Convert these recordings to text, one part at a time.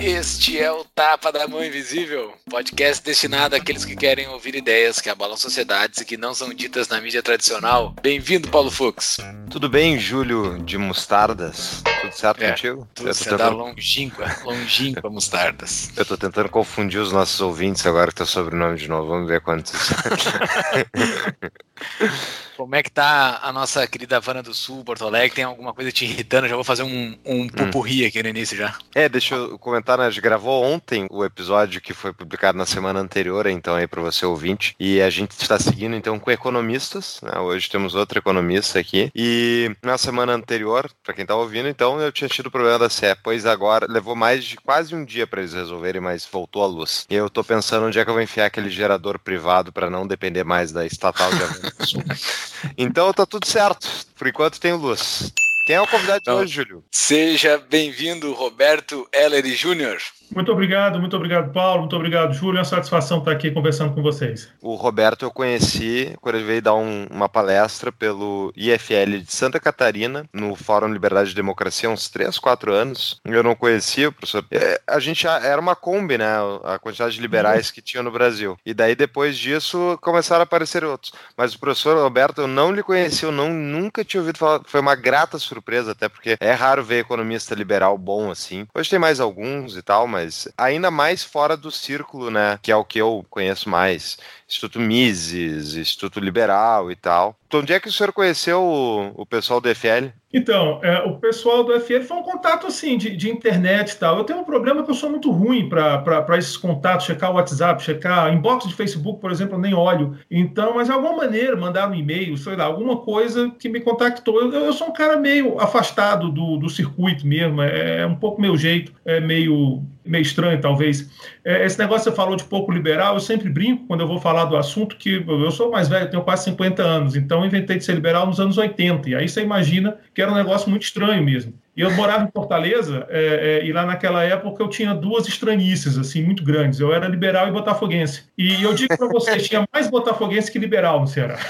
Este é o Tapa da Mão Invisível, podcast destinado àqueles que querem ouvir ideias que abalam sociedades e que não são ditas na mídia tradicional. Bem-vindo, Paulo Fux. Tudo bem, Júlio de Mostardas? Tudo certo É, contigo? Tudo você tentando- dá longínqua, longínqua mostardas. Eu tô tentando confundir os nossos ouvintes agora que tá sobrenome de novo. Vamos ver quantos. Como é que tá a nossa querida Havana do Sul, Porto Alegre? Tem alguma coisa te irritando? Já vou fazer um, um pupurri aqui no início já. é, deixa eu comentar, né? A gente gravou ontem o episódio que foi publicado na semana anterior, então aí para você ouvinte. E a gente está seguindo então com economistas, né? Hoje temos outro economista aqui. E na semana anterior, para quem tá ouvindo, então eu tinha tido problema da CE, pois agora levou mais de quase um dia para eles resolverem, mas voltou a luz. E eu tô pensando onde é que eu vou enfiar aquele gerador privado para não depender mais da estatal de Havana do Sul. Então tá tudo certo. Por enquanto tem luz. Quem é o convidado de hoje, Júlio? Seja bem-vindo, Roberto Ellery Jr. Muito obrigado, muito obrigado, Paulo. Muito obrigado, Júlio. É uma satisfação estar aqui conversando com vocês. O Roberto eu conheci quando ele veio dar um- uma palestra pelo IFL de Santa Catarina, no Fórum Liberdade e Democracia, há uns 3, 4 anos. Eu não conhecia o professor. É, A gente já era uma Kombi, né? A quantidade de liberais que tinha no Brasil. E daí, depois disso, começaram a aparecer outros. Mas o professor Roberto, eu não lhe conhecia, eu não, nunca tinha ouvido falar. Foi uma grata surpresa, até porque é raro ver economista liberal bom assim. Hoje tem mais alguns e tal, mas ainda mais fora do círculo, né? Que é o que eu conheço mais. Instituto Mises, Instituto Liberal e tal. Então, onde é que o senhor conheceu o, o pessoal do FL? Então, é, o pessoal do FL foi um contato assim de, de internet e tal. Eu tenho um problema que eu sou muito ruim para esses contatos, checar o WhatsApp, checar inbox de Facebook, por exemplo, eu nem olho. Então, mas de alguma maneira, mandar um e-mail, sei lá, alguma coisa que me contactou. Eu, eu sou um cara meio afastado do, do circuito mesmo, é, é um pouco meu jeito, é meio, meio estranho, talvez. É, esse negócio que você falou de pouco liberal, eu sempre brinco quando eu vou falar do assunto, que eu sou mais velho, tenho quase 50 anos, então eu inventei de ser liberal nos anos 80, e aí você imagina que era um negócio muito estranho mesmo. E eu morava em Fortaleza, é, é, e lá naquela época eu tinha duas estranhices, assim, muito grandes. Eu era liberal e botafoguense. E eu digo para vocês, tinha mais botafoguense que liberal no Ceará.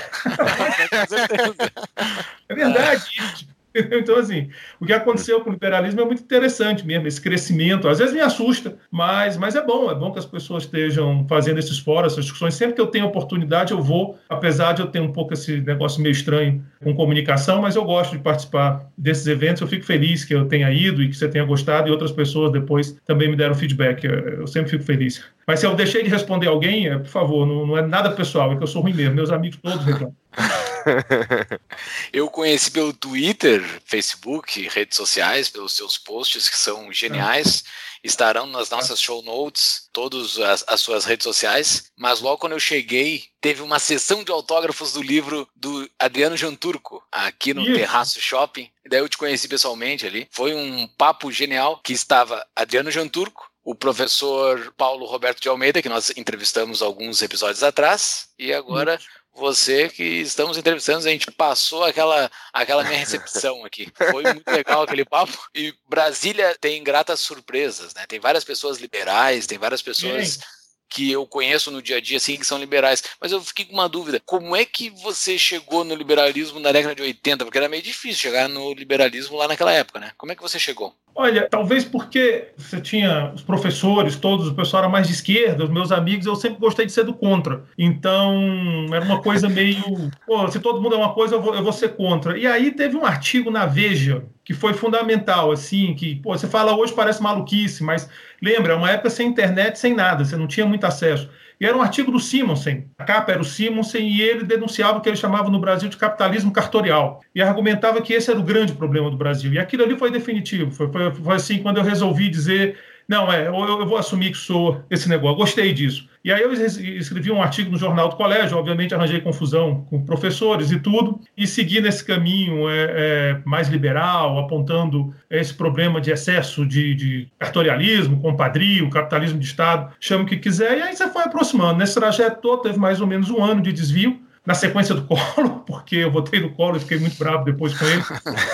É verdade. Então, assim, o que aconteceu com o liberalismo é muito interessante mesmo, esse crescimento. Às vezes me assusta, mas, mas é bom, é bom que as pessoas estejam fazendo esses fóruns, essas discussões. Sempre que eu tenho oportunidade, eu vou, apesar de eu ter um pouco esse negócio meio estranho com comunicação, mas eu gosto de participar desses eventos. Eu fico feliz que eu tenha ido e que você tenha gostado, e outras pessoas depois também me deram feedback. Eu, eu sempre fico feliz. Mas se eu deixei de responder alguém, é, por favor, não, não é nada pessoal, é que eu sou ruim mesmo. Meus amigos todos reclamam. Eu conheci pelo Twitter, Facebook, redes sociais, pelos seus posts que são geniais. Estarão nas nossas show notes, todas as, as suas redes sociais. Mas logo quando eu cheguei, teve uma sessão de autógrafos do livro do Adriano Janturco, aqui no Isso. Terraço Shopping. Daí eu te conheci pessoalmente ali. Foi um papo genial que estava Adriano Janturco, o professor Paulo Roberto de Almeida, que nós entrevistamos alguns episódios atrás, e agora você que estamos entrevistando, a gente passou aquela, aquela minha recepção aqui. Foi muito legal aquele papo. E Brasília tem gratas surpresas, né? Tem várias pessoas liberais, tem várias pessoas que eu conheço no dia a dia, assim, que são liberais. Mas eu fiquei com uma dúvida. Como é que você chegou no liberalismo na década de 80? Porque era meio difícil chegar no liberalismo lá naquela época, né? Como é que você chegou? Olha, talvez porque você tinha os professores, todos, o pessoal era mais de esquerda, os meus amigos, eu sempre gostei de ser do contra. Então, era uma coisa meio. Pô, se todo mundo é uma coisa, eu vou, eu vou ser contra. E aí teve um artigo na Veja que foi fundamental, assim, que, pô, você fala hoje parece maluquice, mas lembra, é uma época sem internet, sem nada, você não tinha muito acesso. E era um artigo do Simonsen. A capa era o Simonsen e ele denunciava o que ele chamava no Brasil de capitalismo cartorial. E argumentava que esse era o grande problema do Brasil. E aquilo ali foi definitivo. Foi, foi, foi assim quando eu resolvi dizer Não, é, eu, eu vou assumir que sou esse negócio. Gostei disso. E aí eu escrevi um artigo no jornal do colégio, obviamente arranjei confusão com professores e tudo, e segui nesse caminho é, é, mais liberal, apontando esse problema de excesso de, de cartorialismo, compadrio, capitalismo de Estado, chame o que quiser, e aí você foi aproximando. Nesse trajeto todo teve mais ou menos um ano de desvio, na sequência do Collor, porque eu votei no Collor e fiquei muito bravo depois com ele.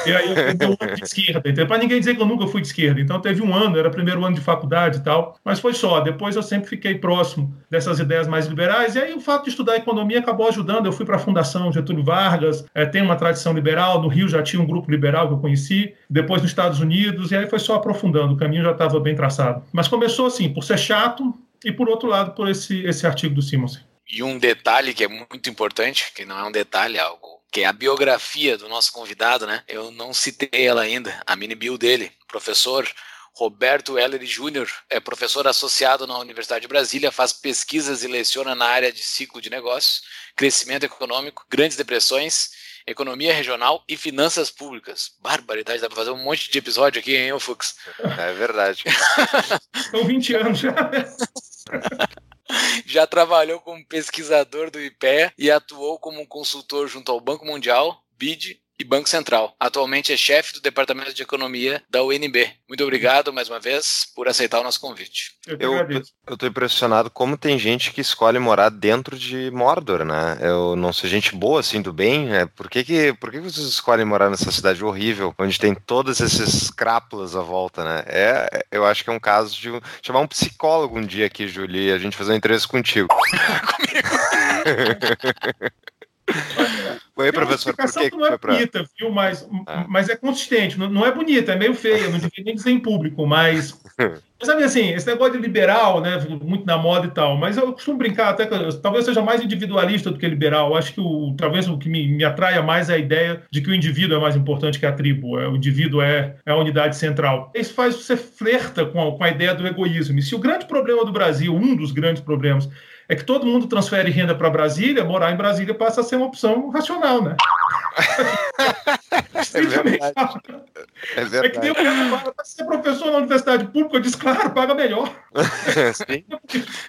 E aí eu fui um ano de esquerda, para ninguém dizer que eu nunca fui de esquerda. Então teve um ano, era primeiro ano de faculdade e tal, mas foi só. Depois eu sempre fiquei próximo dessas ideias mais liberais. E aí o fato de estudar economia acabou ajudando. Eu fui para a Fundação Getúlio Vargas, é, tem uma tradição liberal. No Rio já tinha um grupo liberal que eu conheci. Depois nos Estados Unidos, e aí foi só aprofundando. O caminho já estava bem traçado. Mas começou assim, por ser chato e por outro lado, por esse, esse artigo do Simonsen. E um detalhe que é muito importante, que não é um detalhe, é algo que é a biografia do nosso convidado, né? Eu não citei ela ainda, a mini bio dele, professor Roberto Heller Júnior, é professor associado na Universidade de Brasília, faz pesquisas e leciona na área de ciclo de negócios, crescimento econômico, grandes depressões, economia regional e finanças públicas. Barbaridade, dá para fazer um monte de episódio aqui, hein, Fux? É verdade. São 20 anos já. Já trabalhou como pesquisador do IPEA e atuou como consultor junto ao Banco Mundial, BID e Banco Central. Atualmente é chefe do Departamento de Economia da UNB. Muito obrigado mais uma vez por aceitar o nosso convite. Eu, tô impressionado como tem gente que escolhe morar dentro de Mordor, né? Eu não sei gente boa assim do bem, né? Por que que, por que, vocês escolhem morar nessa cidade horrível, onde tem todos esses crápulas à volta, né? É, eu acho que é um caso de chamar um psicólogo um dia aqui, Julie, e a gente fazer uma entrevista contigo. Oi, professor, por que, que não é bonita, pra... viu? Mas, ah. mas é consistente. Não, não, é bonita, é meio feia, não devia nem dizer em público, mas. sabe assim, esse negócio de liberal, né? Muito na moda e tal, mas eu costumo brincar até que talvez seja mais individualista do que liberal. Eu acho que o, talvez o que me, me atraia mais é a ideia de que o indivíduo é mais importante que a tribo. É, o indivíduo é, é a unidade central. Isso faz você flerta com a, com a ideia do egoísmo. E se o grande problema do Brasil, um dos grandes problemas, é que todo mundo transfere renda para Brasília, morar em Brasília passa a ser uma opção racional, né? é verdade. É, verdade. é que nem o cara fala, ser professor na universidade pública, eu disse, claro, paga melhor. Sim,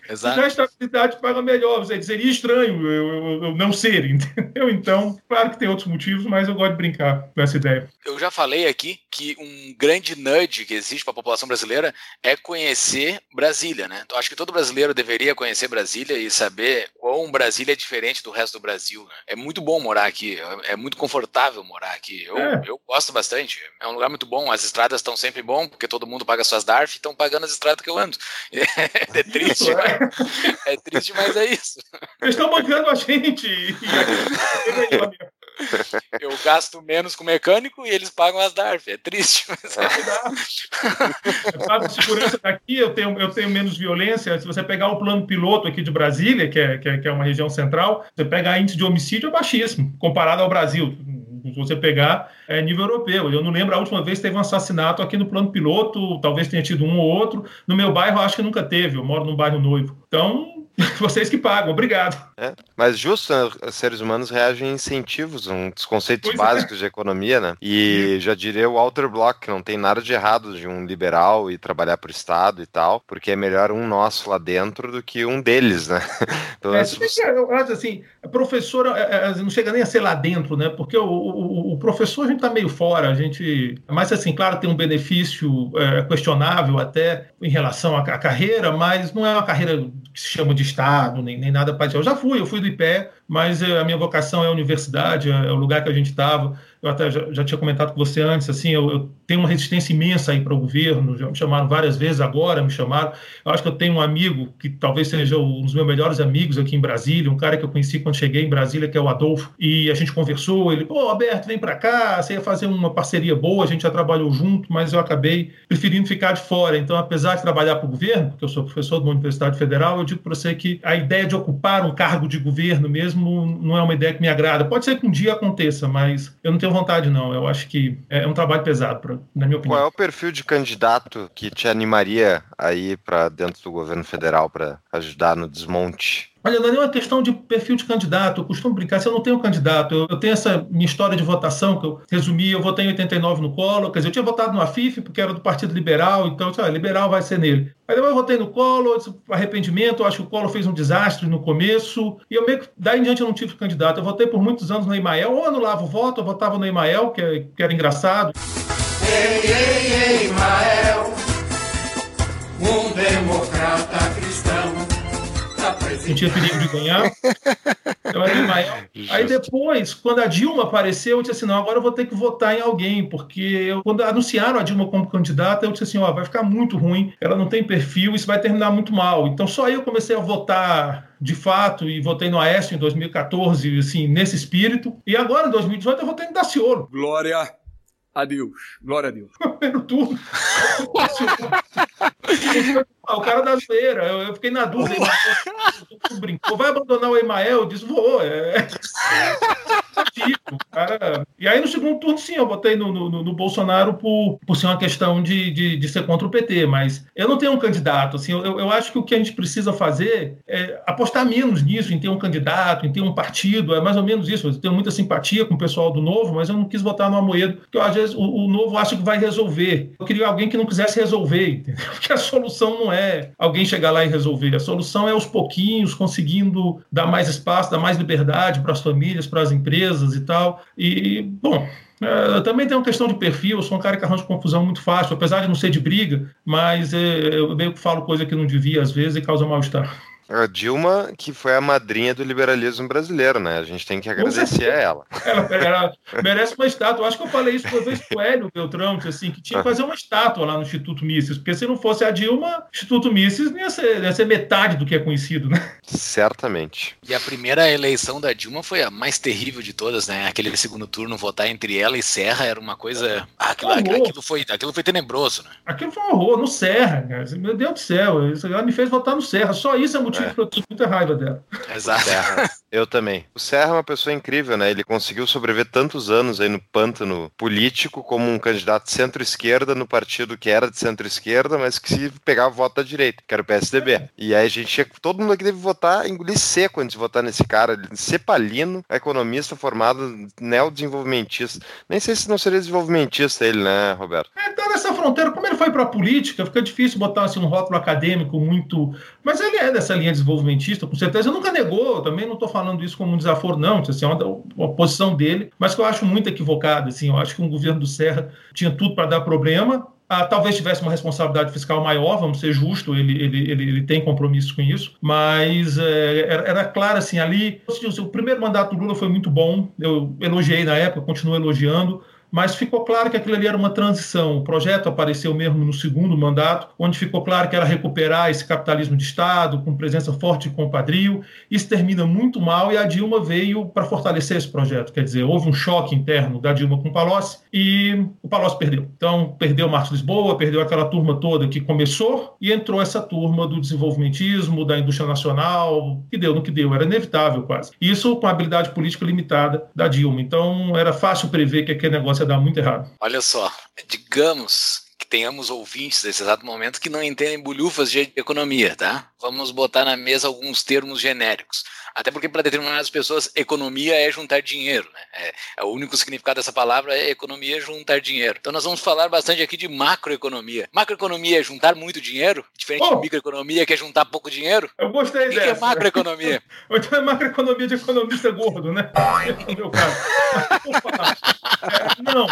exato. Já a estabilidade paga melhor. Seria estranho eu, eu, eu, não ser, entendeu? Então, claro que tem outros motivos, mas eu gosto de brincar com essa ideia. Eu já falei aqui que um grande nudge que existe para a população brasileira é conhecer Brasília, né? Então, acho que todo brasileiro deveria conhecer Brasília e saber quão Brasília é diferente do resto do Brasil. Né? É muito bom morar aqui, é muito confortável morar aqui. Eu, é. eu gosto bastante. É um lugar muito bom. As estradas estão sempre bom, porque todo mundo paga suas DARF e estão pagando as estradas que eu ando. É, triste, é. Mas, é triste, mas é isso. Eles estão bancando a gente. Eu gasto menos com mecânico e eles pagam as DARF. É triste, mas é. Eu pago segurança daqui, eu tenho, eu tenho menos violência. Se você pegar o plano piloto aqui de Brasília, que é, que é, que é uma região central, você pega índice de homicídio é baixíssimo, comparado ao Brasil se você pegar é, nível europeu. Eu não lembro a última vez que teve um assassinato aqui no plano piloto, talvez tenha tido um ou outro. No meu bairro, acho que nunca teve. Eu moro num bairro noivo. Então, Vocês que pagam, obrigado. É, mas justo, né, os seres humanos reagem a incentivos, um dos conceitos pois é. básicos é. de economia, né? E já diria o Walter Block, que não tem nada de errado de um liberal e trabalhar para o Estado e tal, porque é melhor um nosso lá dentro do que um deles, né? Então, é, eu acho assim, professor é, é, não chega nem a ser lá dentro, né? Porque o, o, o professor a gente está meio fora, a gente. Mas assim, claro, tem um benefício questionável até em relação à, à carreira, mas não é uma carreira que se chama de Estado, nem, nem nada para Eu já fui, eu fui do IPE, mas eh, a minha vocação é a universidade, é, é o lugar que a gente estava eu até já, já, tinha comentado com você antes, assim, eu, eu tenho uma resistência imensa aí para o governo, já me chamaram várias vezes, agora me chamaram. Eu acho que eu tenho um amigo que talvez seja um dos meus melhores amigos aqui em Brasília, um cara que eu conheci quando cheguei em Brasília, que é o Adolfo, e a gente conversou, ele, pô, Alberto, vem para cá, você ia fazer uma parceria boa, a gente já trabalhou junto, mas eu acabei preferindo ficar de fora. Então, apesar de trabalhar para o governo, porque eu sou professor de uma universidade federal, eu digo para você que a ideia de ocupar um cargo de governo mesmo não é uma ideia que me agrada. Pode ser que um dia aconteça, mas eu não tenho vontade, não. Eu acho que é um trabalho pesado, pra, na minha opinião. Qual é o perfil de candidato que te animaria a ir para dentro do governo federal para ajudar no desmonte Olha, não é uma questão de perfil de candidato. Eu costumo brincar, se eu não tenho candidato, eu, eu tenho essa minha história de votação, que eu resumi, eu votei em 89 no Collor, quer dizer, eu tinha votado no AFIF, porque era do Partido Liberal, então, ah, liberal vai ser nele. Aí depois eu votei no Collor, arrependimento, acho que o Collor fez um desastre no começo, e eu meio que, daí em diante eu não tive candidato. Eu votei por muitos anos no Emael, ou anulava o voto, eu votava no Emael, que, que era engraçado. Ei, ei, ei, Emael, um democrata não tinha perigo de ganhar. Eu era maior. Aí depois, quando a Dilma apareceu, eu disse assim: não, agora eu vou ter que votar em alguém, porque eu, quando anunciaram a Dilma como candidata, eu disse assim: ó, vai ficar muito ruim, ela não tem perfil, isso vai terminar muito mal. Então só aí eu comecei a votar de fato e votei no Aécio em 2014, assim, nesse espírito. E agora, em 2018, eu votei no Daciolo. Glória a Deus. Glória a Deus. Primeiro turno. o cara da feira, eu, eu fiquei na dúvida. Brincou, vai abandonar o Emael? Eu disse, vou. É... cara. E aí no segundo turno, sim, eu votei no, no, no Bolsonaro por, por ser uma questão de, de, de, ser contra o PT, mas eu não tenho um candidato. Assim, eu, eu acho que o que a gente precisa fazer é apostar menos nisso, em ter um candidato, em ter um partido, é mais ou menos isso. Eu tenho muita simpatia com o pessoal do Novo, mas eu não quis votar no Amoedo, porque eu, às vezes o, o Novo acha que vai resolver. Eu queria alguém que não quisesse resolver, entendeu? Porque a solução não é alguém chegar lá e resolver. A solução é aos pouquinhos, conseguindo dar mais espaço, dar mais liberdade para as famílias, para as empresas e tal. E, bom, é, também tem uma questão de perfil, eu sou um cara que arranja confusão muito fácil, apesar de não ser de briga, mas é, eu meio que falo coisa que não devia às vezes e causa mal-estar. A Dilma, que foi a madrinha do liberalismo brasileiro, né? A gente tem que agradecer a ela. Ela, ela merece uma estátua. Acho que eu falei isso uma vez com o Hélio Beltrão, assim, que tinha que fazer uma estátua lá no Instituto Mises, porque se não fosse a Dilma, o Instituto Mises ia ser, ia ser metade do que é conhecido, né? Certamente. E a primeira eleição da Dilma foi a mais terrível de todas, né? Aquele segundo turno, votar entre ela e Serra era uma coisa. Ah, aquilo, aquilo, aquilo, foi, aquilo foi tenebroso, né? Aquilo foi um horror, no Serra, cara. Meu Deus do céu, ela me fez votar no Serra. Só isso é motivo motivo é. que eu tenho muita raiva dela. Exato. Serra, eu também. O Serra é uma pessoa incrível, né? Ele conseguiu sobreviver tantos anos aí no pântano político como um candidato centro-esquerda no partido que era de centro-esquerda, mas que se pegava voto da direita, que era o PSDB. É. E aí a gente tinha, todo mundo aqui deve votar, engolir seco antes de votar nesse cara, cepalino, economista formado neodesenvolvimentista. Nem sei se não seria desenvolvimentista ele, né, Roberto? É, tá nessa fronteira, como ele foi para a política, fica difícil botar assim, um rótulo acadêmico muito. Mas ele é dessa linha desenvolvimentista, com certeza. Nunca negou, também não estou falando isso como um desaforo, não. Assim, é uma, uma posição dele, mas que eu acho muito equivocada. Assim, eu acho que um governo do Serra tinha tudo para dar problema. Ah, talvez tivesse uma responsabilidade fiscal maior, vamos ser justos, ele, ele, ele, ele tem compromisso com isso, mas é, era, era, claro assim, ali, o primeiro mandato do Lula foi muito bom, eu elogiei na época, continuo elogiando, mas ficou claro que aquilo ali era uma transição. O projeto apareceu mesmo no segundo mandato, onde ficou claro que era recuperar esse capitalismo de Estado, com presença forte de compadrio. Isso termina muito mal e a Dilma veio para fortalecer esse projeto. Quer dizer, houve um choque interno da Dilma com o Palocci e o Palocci perdeu. Então, perdeu Marcos Lisboa, perdeu aquela turma toda que começou e entrou essa turma do desenvolvimentismo, da indústria nacional, que deu no que deu, era inevitável quase. Isso com a habilidade política limitada da Dilma. Então, era fácil prever que aquele negócio dar muito errado. Olha só, digamos que tenhamos ouvintes nesse exato momento que não entendem bolhufas de economia, tá? Vamos botar na mesa alguns termos genéricos. Até porque para determinadas pessoas economia é juntar dinheiro, né? É, é, o único significado dessa palavra é economia é juntar dinheiro. Então nós vamos falar bastante aqui de macroeconomia. Macroeconomia é juntar muito dinheiro, diferente oh, de microeconomia que é juntar pouco dinheiro. Eu gostei o que dessa. O que é macroeconomia? então é macroeconomia de economista gordo, né? No meu caso. É, não,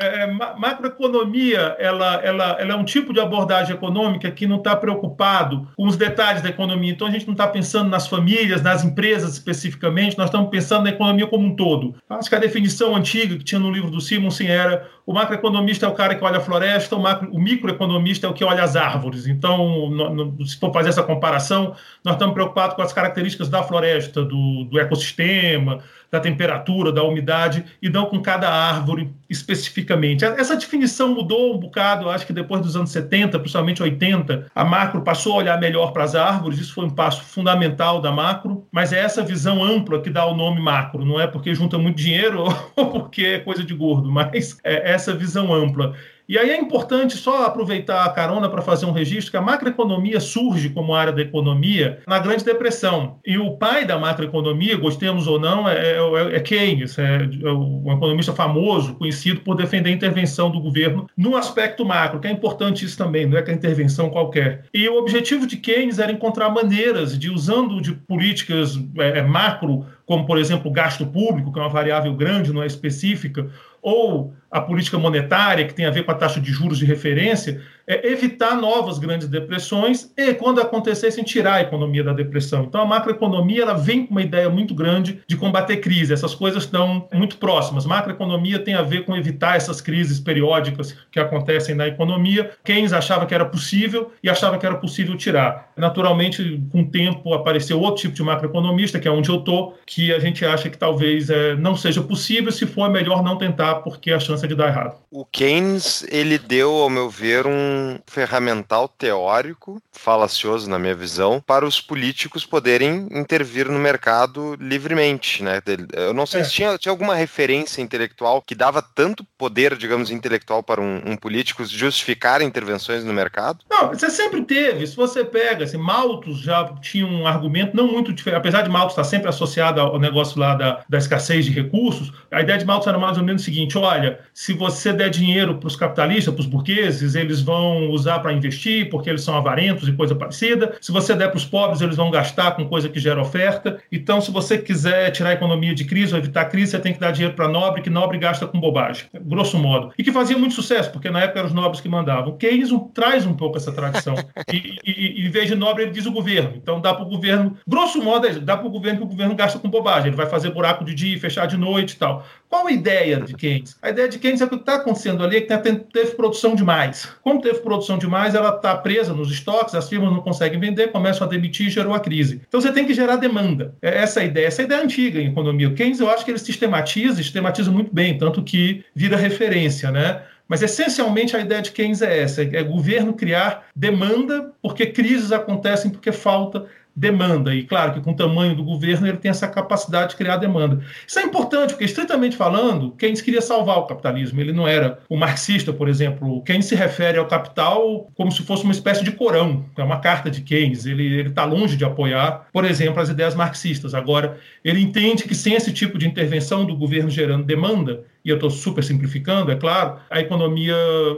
é, macroeconomia ela, ela, ela é um tipo de abordagem econômica que não está preocupado com os detalhes da economia. Então a gente não está pensando nas famílias, nas empresas especificamente, nós estamos pensando na economia como um todo. Acho que a definição antiga que tinha no livro do Simonsen era o macroeconomista é o cara que olha a floresta, o, macro, o microeconomista é o que olha as árvores. Então, no, no, se for fazer essa comparação, nós estamos preocupados com as características da floresta, do, do ecossistema, da temperatura, da umidade, e não com cada árvore especificamente. Essa definição mudou um bocado, acho que depois dos anos 70, principalmente 80, a macro passou a olhar melhor para as árvores, isso foi um passo fundamental da macro, mas é essa visão ampla que dá o nome macro, não é porque junta muito dinheiro ou porque é coisa de gordo, mas é essa visão ampla. E aí é importante só aproveitar a carona para fazer um registro que a macroeconomia surge como área da economia na Grande Depressão. E o pai da macroeconomia, gostemos ou não, é, é, é Keynes, é, é um economista famoso, conhecido por defender a intervenção do governo no aspecto macro, que é importante isso também, não é que a intervenção qualquer. E o objetivo de Keynes era encontrar maneiras de, usando de políticas é, é macro, como por exemplo o gasto público, que é uma variável grande, não é específica, ou a política monetária, que tem a ver com a taxa de juros de referência, é evitar novas grandes depressões e, quando acontecessem, tirar a economia da depressão. Então, a macroeconomia ela vem com uma ideia muito grande de combater crise. Essas coisas estão muito próximas. Macroeconomia tem a ver com evitar essas crises periódicas que acontecem na economia. Keynes achava que era possível e achava que era possível tirar. Naturalmente, com o tempo, apareceu outro tipo de macroeconomista, que é onde eu estou, que a gente acha que talvez é, não seja possível. Se for, é melhor não tentar, porque a chance chance de dar errado. O Keynes, ele deu, ao meu ver, um ferramental teórico, falacioso na minha visão, para os políticos poderem intervir no mercado livremente, né? Eu não sei é. se tinha, tinha, alguma referência intelectual que dava tanto poder, digamos, intelectual para um, um, político justificar intervenções no mercado? Não, você sempre teve. Se você pega, assim, Malthus já tinha um argumento não muito diferente, apesar de Malthus estar sempre associado ao negócio lá da, da escassez de recursos, a ideia de Malthus era mais ou menos o seguinte, olha, se você der dinheiro para os capitalistas, para os burgueses, eles vão usar para investir, porque eles são avarentos e coisa parecida. Se você der para os pobres, eles vão gastar com coisa que gera oferta. Então, se você quiser tirar a economia de crise ou evitar crise, você tem que dar dinheiro para nobre, que nobre gasta com bobagem, grosso modo. E que fazia muito sucesso, porque na época eram os nobres que mandavam. Keynes traz um pouco essa tradição. E, e, e, em vez de nobre, ele diz o governo. Então, dá para o governo, grosso modo, é dá para o governo que o governo gasta com bobagem. Ele vai fazer buraco de dia, fechar de noite e tal. Qual a ideia de Keynes? A ideia de Keynes é que o que está acontecendo ali é que teve produção demais. Como teve produção demais, ela está presa nos estoques, as firmas não conseguem vender, começam a demitir e gerou a crise. Então você tem que gerar demanda. É essa a ideia. Essa é ideia antiga em economia. O Keynes, eu acho que ele sistematiza, sistematiza muito bem, tanto que vira referência, né? Mas essencialmente a ideia de Keynes é essa: é governo criar demanda, porque crises acontecem porque falta demanda. E claro que com o tamanho do governo ele tem essa capacidade de criar demanda. Isso é importante, porque, estritamente falando, Keynes queria salvar o capitalismo. Ele não era o marxista, por exemplo. Keynes se refere ao capital como se fosse uma espécie de Corão, é uma carta de Keynes. Ele está longe de apoiar, por exemplo, as ideias marxistas. Agora, ele entende que sem esse tipo de intervenção do governo gerando demanda, e eu estou super simplificando, é claro, a economia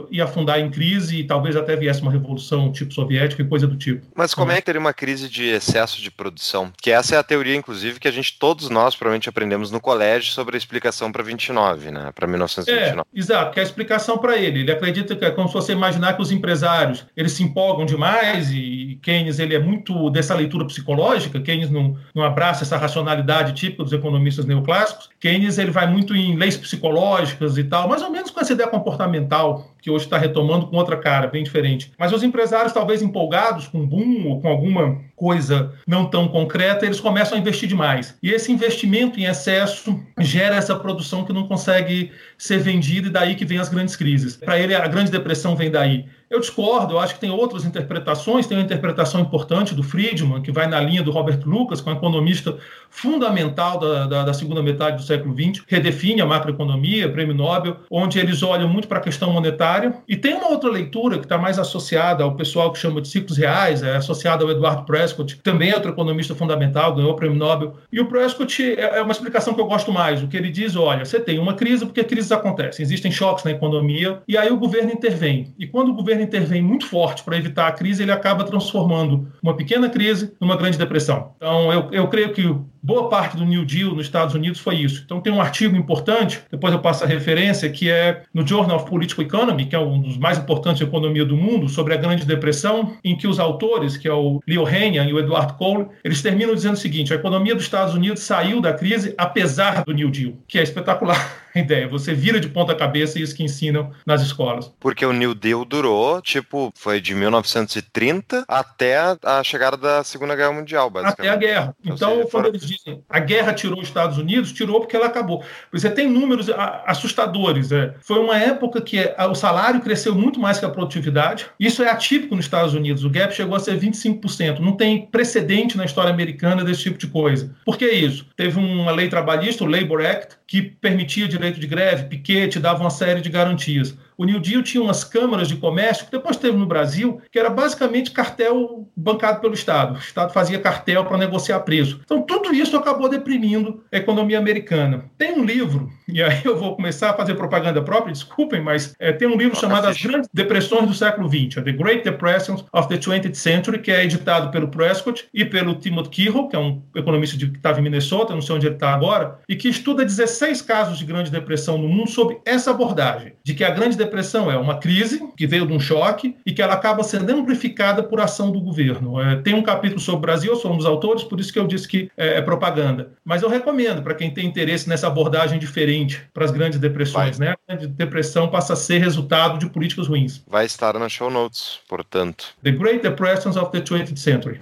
ia afundar em crise e talvez até viesse uma revolução tipo soviética e coisa do tipo. Mas como é que teria uma crise de excesso de produção? Que essa é a teoria, inclusive, que a gente, todos nós, provavelmente aprendemos no colégio sobre a explicação para 29, né? Para 1929. É, exato, que é a explicação para ele. Ele acredita que é como se você imaginar que os empresários eles se empolgam demais e Keynes ele é muito dessa leitura psicológica. Keynes não, não abraça essa racionalidade típica dos economistas neoclássicos. Keynes ele vai muito em leis psicológicas psicológicas e tal, mais ou menos com essa ideia comportamental que hoje está retomando com outra cara, bem diferente. Mas os empresários, talvez empolgados com boom ou com alguma coisa não tão concreta, eles começam a investir demais. E esse investimento em excesso gera essa produção que não consegue ser vendida e daí que vem as grandes crises. Para ele, a Grande Depressão vem daí. Eu discordo, eu acho que tem outras interpretações. Tem uma interpretação importante do Friedman, que vai na linha do Robert Lucas, que é um economista fundamental da, da, da segunda metade do século XX, redefine a macroeconomia, prêmio Nobel, onde eles olham muito para a questão monetária. E tem uma outra leitura que está mais associada ao pessoal que chama de ciclos reais, é associada ao Eduardo Prescott, que também é outro economista fundamental, ganhou o prêmio Nobel. E o Prescott é, é uma explicação que eu gosto mais. O que ele diz, olha, você tem uma crise porque crises acontecem, existem choques na economia, e aí o governo intervém. E quando o governo intervém muito forte para evitar a crise, ele acaba transformando uma pequena crise numa grande depressão. Então, eu, eu creio que boa parte do New Deal nos Estados Unidos foi isso. Então, tem um artigo importante, depois eu passo a referência, que é no Journal of Political Economy, que é um dos mais importantes de economia do mundo, sobre a Grande Depressão, em que os autores, que é o Leo Hanian e o Edward Cole, eles terminam dizendo o seguinte: a economia dos Estados Unidos saiu da crise apesar do New Deal, que é espetacular a ideia. Você vira de ponta cabeça isso que ensinam nas escolas. Porque o New Deal durou, tipo, foi de 1930 até a chegada da Segunda Guerra Mundial, basicamente. Até a guerra. Então, seja, quando eles dizem a guerra tirou os Estados Unidos, tirou porque ela acabou. Você tem números assustadores. É. Foi uma época que o salário cresceu muito mais que a produtividade. Isso é atípico nos Estados Unidos. O gap chegou a ser 25%. Não tem precedente na história americana desse tipo de coisa. Por que isso? Teve uma lei trabalhista, o Labor Act, que permitia direito de greve, piquete, dava uma série de garantias. O New Deal tinha umas câmaras de comércio, que depois teve no Brasil, que era basicamente cartel bancado pelo Estado. O Estado fazia cartel para negociar preço. Então, tudo isso acabou deprimindo a economia americana. Tem um livro, e aí eu vou começar a fazer propaganda própria, desculpem, mas é, tem um livro chamado As Grandes Depressões do Século XX, The Great Depressions of the 20th Century, que é editado pelo Prescott e pelo Timothy Kehoe, que é um economista de, que estava em Minnesota, não sei onde ele está agora, e que estuda 16 casos de Grande Depressão no mundo sob essa abordagem, de que a Grande depressão é uma crise que veio de um choque e que ela acaba sendo amplificada por ação do governo. É, tem um capítulo sobre o Brasil, dos autores, por isso que eu disse que é, é propaganda. Mas eu recomendo para quem tem interesse nessa abordagem diferente para as grandes depressões. Né? A grande depressão passa a ser resultado de políticas ruins. Vai estar na show notes, portanto. The Great Depressions of the 20th Century.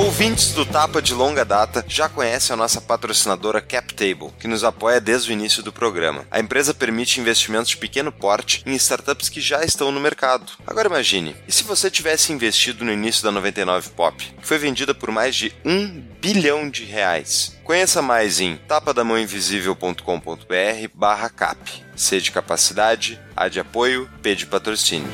Ouvintes do Tapa de longa data já conhecem a nossa patrocinadora CapTable, que nos apoia desde o início do programa. A empresa permite investimentos de pequeno porte em startups que já estão no mercado. Agora imagine, e se você tivesse investido no início da 99 Pop, que foi vendida por mais de um bilhão de reais? Conheça mais em tapadamãoinvisível.com.br barra cap. C de capacidade, A de apoio, P de patrocínio.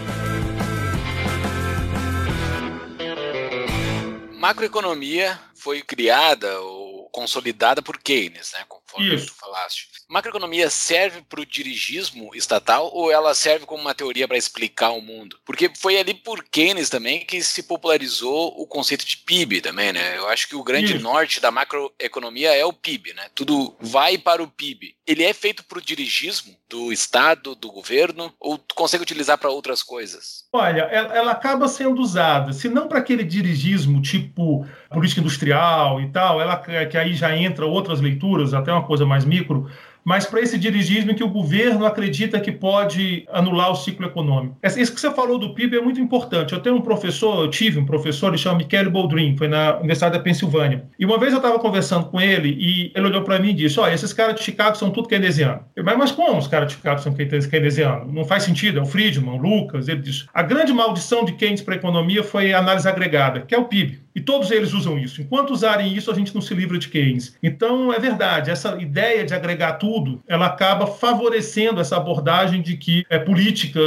Macroeconomia foi criada ou consolidada por Keynes, né, conforme Isso. tu falaste. Macroeconomia serve para o dirigismo estatal ou ela serve como uma teoria para explicar o mundo? Porque foi ali por Keynes também que se popularizou o conceito de PIB também, né? Eu acho que o grande Isso. norte da macroeconomia é o PIB, né? Tudo vai para o PIB. Ele é feito para o dirigismo do Estado, do governo, ou tu consegue utilizar para outras coisas? Olha, ela acaba sendo usada, se não para aquele dirigismo tipo política industrial e tal, ela que aí já entra outras leituras, até uma coisa mais micro, mas para esse dirigismo que o governo acredita que pode anular o ciclo econômico. Isso que você falou do PIB é muito importante. Eu tenho um professor, eu tive um professor, ele chama Michele Boldrin, foi na Universidade da Pensilvânia. E uma vez eu estava conversando com ele e ele olhou para mim e disse: Olha, esses caras de Chicago são tudo keynesiano. Eu, mas, mas como os caras de Chicago são keynesianos? Não faz sentido. É o Friedman, o Lucas. Ele disse: A grande maldição de Keynes para a economia foi a análise agregada, que é o PIB. E todos eles usam isso. Enquanto usarem isso, a gente não se livra de Keynes. Então, é verdade, essa ideia de agregar tudo, ela acaba favorecendo essa abordagem de que é, políticas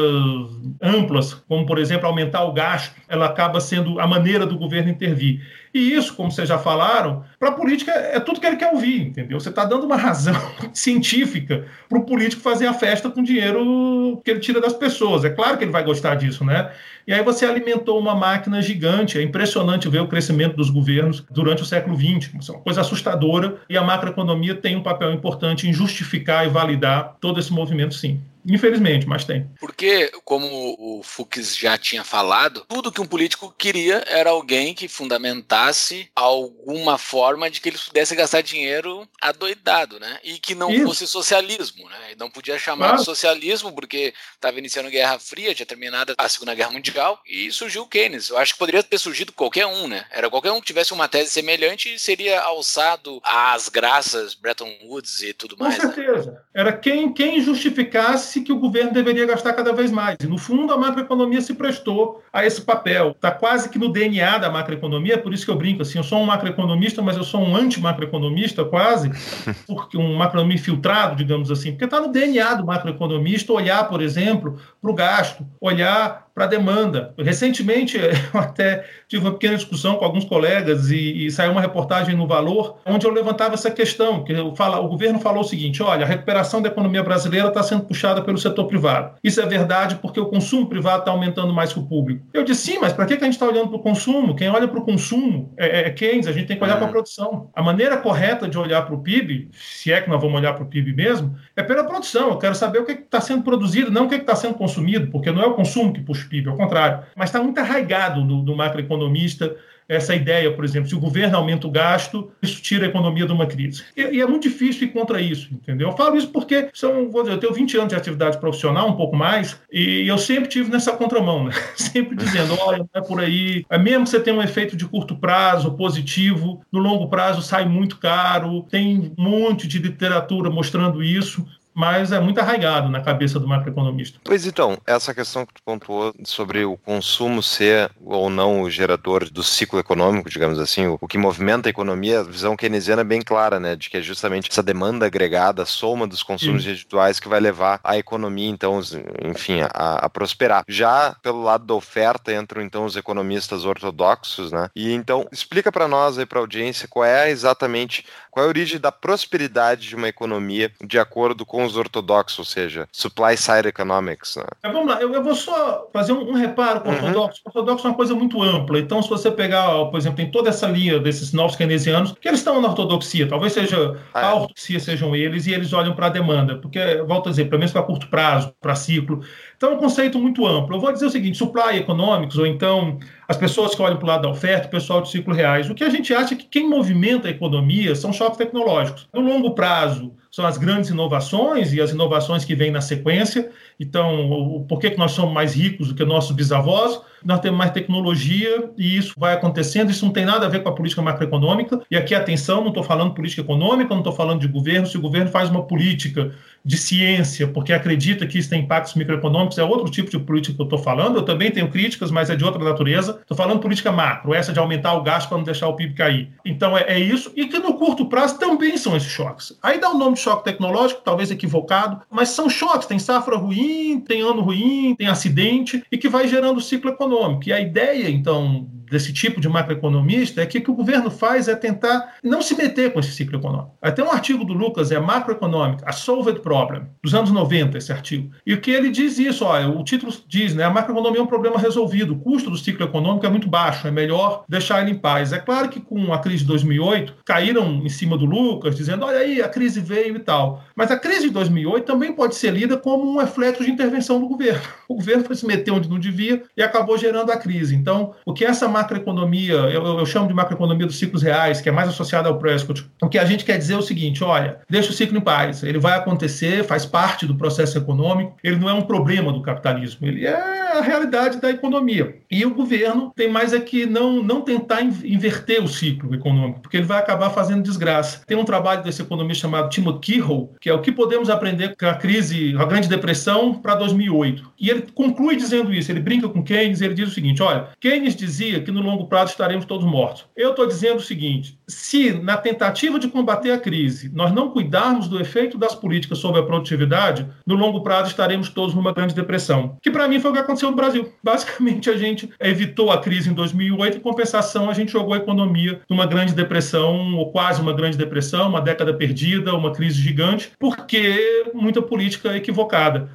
amplas, como, por exemplo, aumentar o gasto, ela acaba sendo a maneira do governo intervir. E isso, como vocês já falaram, para a política é tudo que ele quer ouvir, entendeu? Você está dando uma razão científica para o político fazer a festa com dinheiro que ele tira das pessoas. É claro que ele vai gostar disso, né? E aí você alimentou uma máquina gigante. É impressionante ver o crescimento dos governos durante o século XX. Isso é uma coisa assustadora e a macroeconomia tem um papel importante em justificar e validar todo esse movimento, sim. Infelizmente, mas tem. Porque, como o Fux já tinha falado, tudo que um político queria era alguém que fundamentasse alguma forma de que ele pudesse gastar dinheiro adoidado, né? E que não Isso. fosse socialismo, né? E não podia chamar claro. de socialismo porque estava iniciando a Guerra Fria, tinha terminado a Segunda Guerra Mundial e surgiu o Keynes. Eu acho que poderia ter surgido qualquer um, né? Era qualquer um que tivesse uma tese semelhante e seria alçado às graças Bretton Woods e tudo mais. Com né? certeza. Né? Era quem, quem justificasse que o governo deveria gastar cada vez mais. E, no fundo, a macroeconomia se prestou a esse papel. Está quase que no DNA da macroeconomia, por isso que eu brinco assim, eu sou um macroeconomista, mas eu sou um anti-macroeconomista quase, porque um macroeconomia infiltrado, digamos assim, porque está no DNA do macroeconomista olhar, por exemplo, para o gasto, olhar para a demanda. Recentemente, eu até tive uma pequena discussão com alguns colegas e, e, saiu uma reportagem no Valor, onde eu levantava essa questão, que eu falo, o governo falou o seguinte, olha, a recuperação da economia brasileira está sendo puxada pelo setor privado. Isso é verdade porque o consumo privado está aumentando mais que o público. Eu disse, sim, mas para que, que a gente está olhando para o consumo? Quem olha para o consumo é, é, Keynes, a gente tem que olhar para a produção. A maneira correta de olhar para o PIB, se é que nós vamos olhar para o PIB mesmo, é pela produção. Eu quero saber o que está sendo produzido, não o que está sendo consumido, porque não é o consumo que puxa PIB, ao contrário. Mas está muito arraigado do, do macroeconomista essa ideia, por exemplo, se o governo aumenta o gasto, isso tira a economia de uma crise. E, e, é muito difícil ir contra isso, entendeu? Eu falo isso porque são, vou dizer, eu tenho 20 anos de atividade profissional, um pouco mais, e eu sempre tive nessa contramão, né? sempre dizendo, olha, não é por aí. É mesmo que você tenha um efeito de curto prazo positivo, no longo prazo sai muito caro, tem um monte de literatura mostrando isso mas é muito arraigado na cabeça do macroeconomista. Pois então, essa questão que tu pontuou sobre o consumo ser ou não o gerador do ciclo econômico, digamos assim, o, que movimenta a economia, a visão keynesiana é bem clara, né, de que é justamente essa demanda agregada, a soma dos consumos Sim. individuais que vai levar a economia, então, enfim, a, a prosperar. Já pelo lado da oferta entram então os economistas ortodoxos, né? E então explica para nós aí para a audiência qual é exatamente qual é a origem da prosperidade de uma economia de acordo com os ortodoxos, ou seja, supply side economics. Né? É, vamos lá, eu, eu, vou só fazer um, um reparo com o uhum. ortodoxo. O ortodoxo é uma coisa muito ampla. Então, se você pegar, por exemplo, tem toda essa linha desses novos keynesianos, que eles estão na ortodoxia, talvez seja ah, é. a ortodoxia sejam eles, e eles olham para a demanda, porque, volto a dizer, pelo menos para curto prazo, para ciclo. Então, é um conceito muito amplo. Eu vou dizer o seguinte: supply economics, ou então as pessoas que olham para o lado da oferta, o pessoal de ciclo reais. O que a gente acha é que quem movimenta a economia são choques tecnológicos. No longo prazo, são as grandes inovações e as inovações que vêm na sequência. Então, por que, que nós somos mais ricos do que nossos bisavós? Nós temos mais tecnologia e isso vai acontecendo. Isso não tem nada a ver com a política macroeconômica. E aqui, atenção, não estou falando política econômica, não estou falando de governo. Se o governo faz uma política de ciência, porque acredita que isso tem impactos microeconômicos, é outro tipo de política que eu estou falando. Eu também tenho críticas, mas é de outra natureza. Estou falando política macro, essa de aumentar o gasto para não deixar o PIB cair. Então, é, é isso. E que no curto prazo também são esses choques. Aí dá o nome de choque tecnológico, talvez equivocado, mas são choques. Tem safra ruim, tem ano ruim, tem acidente, e que vai gerando ciclo econômico. E a ideia, então, desse tipo de macroeconomista é que o que o governo faz é tentar não se meter com esse ciclo econômico. Até um artigo do Lucas é Macroeconomic, a Solved Problem, dos anos 90, esse artigo. E o que ele diz isso, olha, o título diz, né, a macroeconomia é um problema resolvido, o custo do ciclo econômico é muito baixo, é melhor deixar ele em paz. É claro que com a crise de 2008, caíram em cima do Lucas, dizendo, olha aí, a crise veio e tal. Mas a crise de 2008 também pode ser lida como um reflexo de intervenção do governo. O governo foi se meter onde não devia e acabou gerando a crise. Então, o que essa macroeconomia, eu, eu, chamo de macroeconomia dos ciclos reais, que é mais associada ao Prescott, o que a gente quer dizer é o seguinte: olha, deixa o ciclo em paz, ele vai acontecer, faz parte do processo econômico, ele não é um problema do capitalismo, ele é a realidade da economia. E o governo tem mais é que não, não tentar inverter o ciclo econômico, porque ele vai acabar fazendo desgraça. Tem um trabalho desse economista chamado Timothy Keyhole, que é o que podemos aprender com a crise, a Grande Depressão para 2008. E ele conclui dizendo isso, ele brinca com Keynes, ele diz o seguinte: olha, Keynes dizia que no longo prazo estaremos todos mortos. Eu estou dizendo o seguinte: se na tentativa de combater a crise nós não cuidarmos do efeito das políticas sobre a produtividade, no longo prazo estaremos todos numa grande depressão. Que para mim foi o que aconteceu no Brasil. Basicamente a gente evitou a crise em 2008 em compensação a gente jogou a economia numa grande depressão ou quase uma grande depressão, uma década perdida, uma crise gigante, porque muita política equivocada.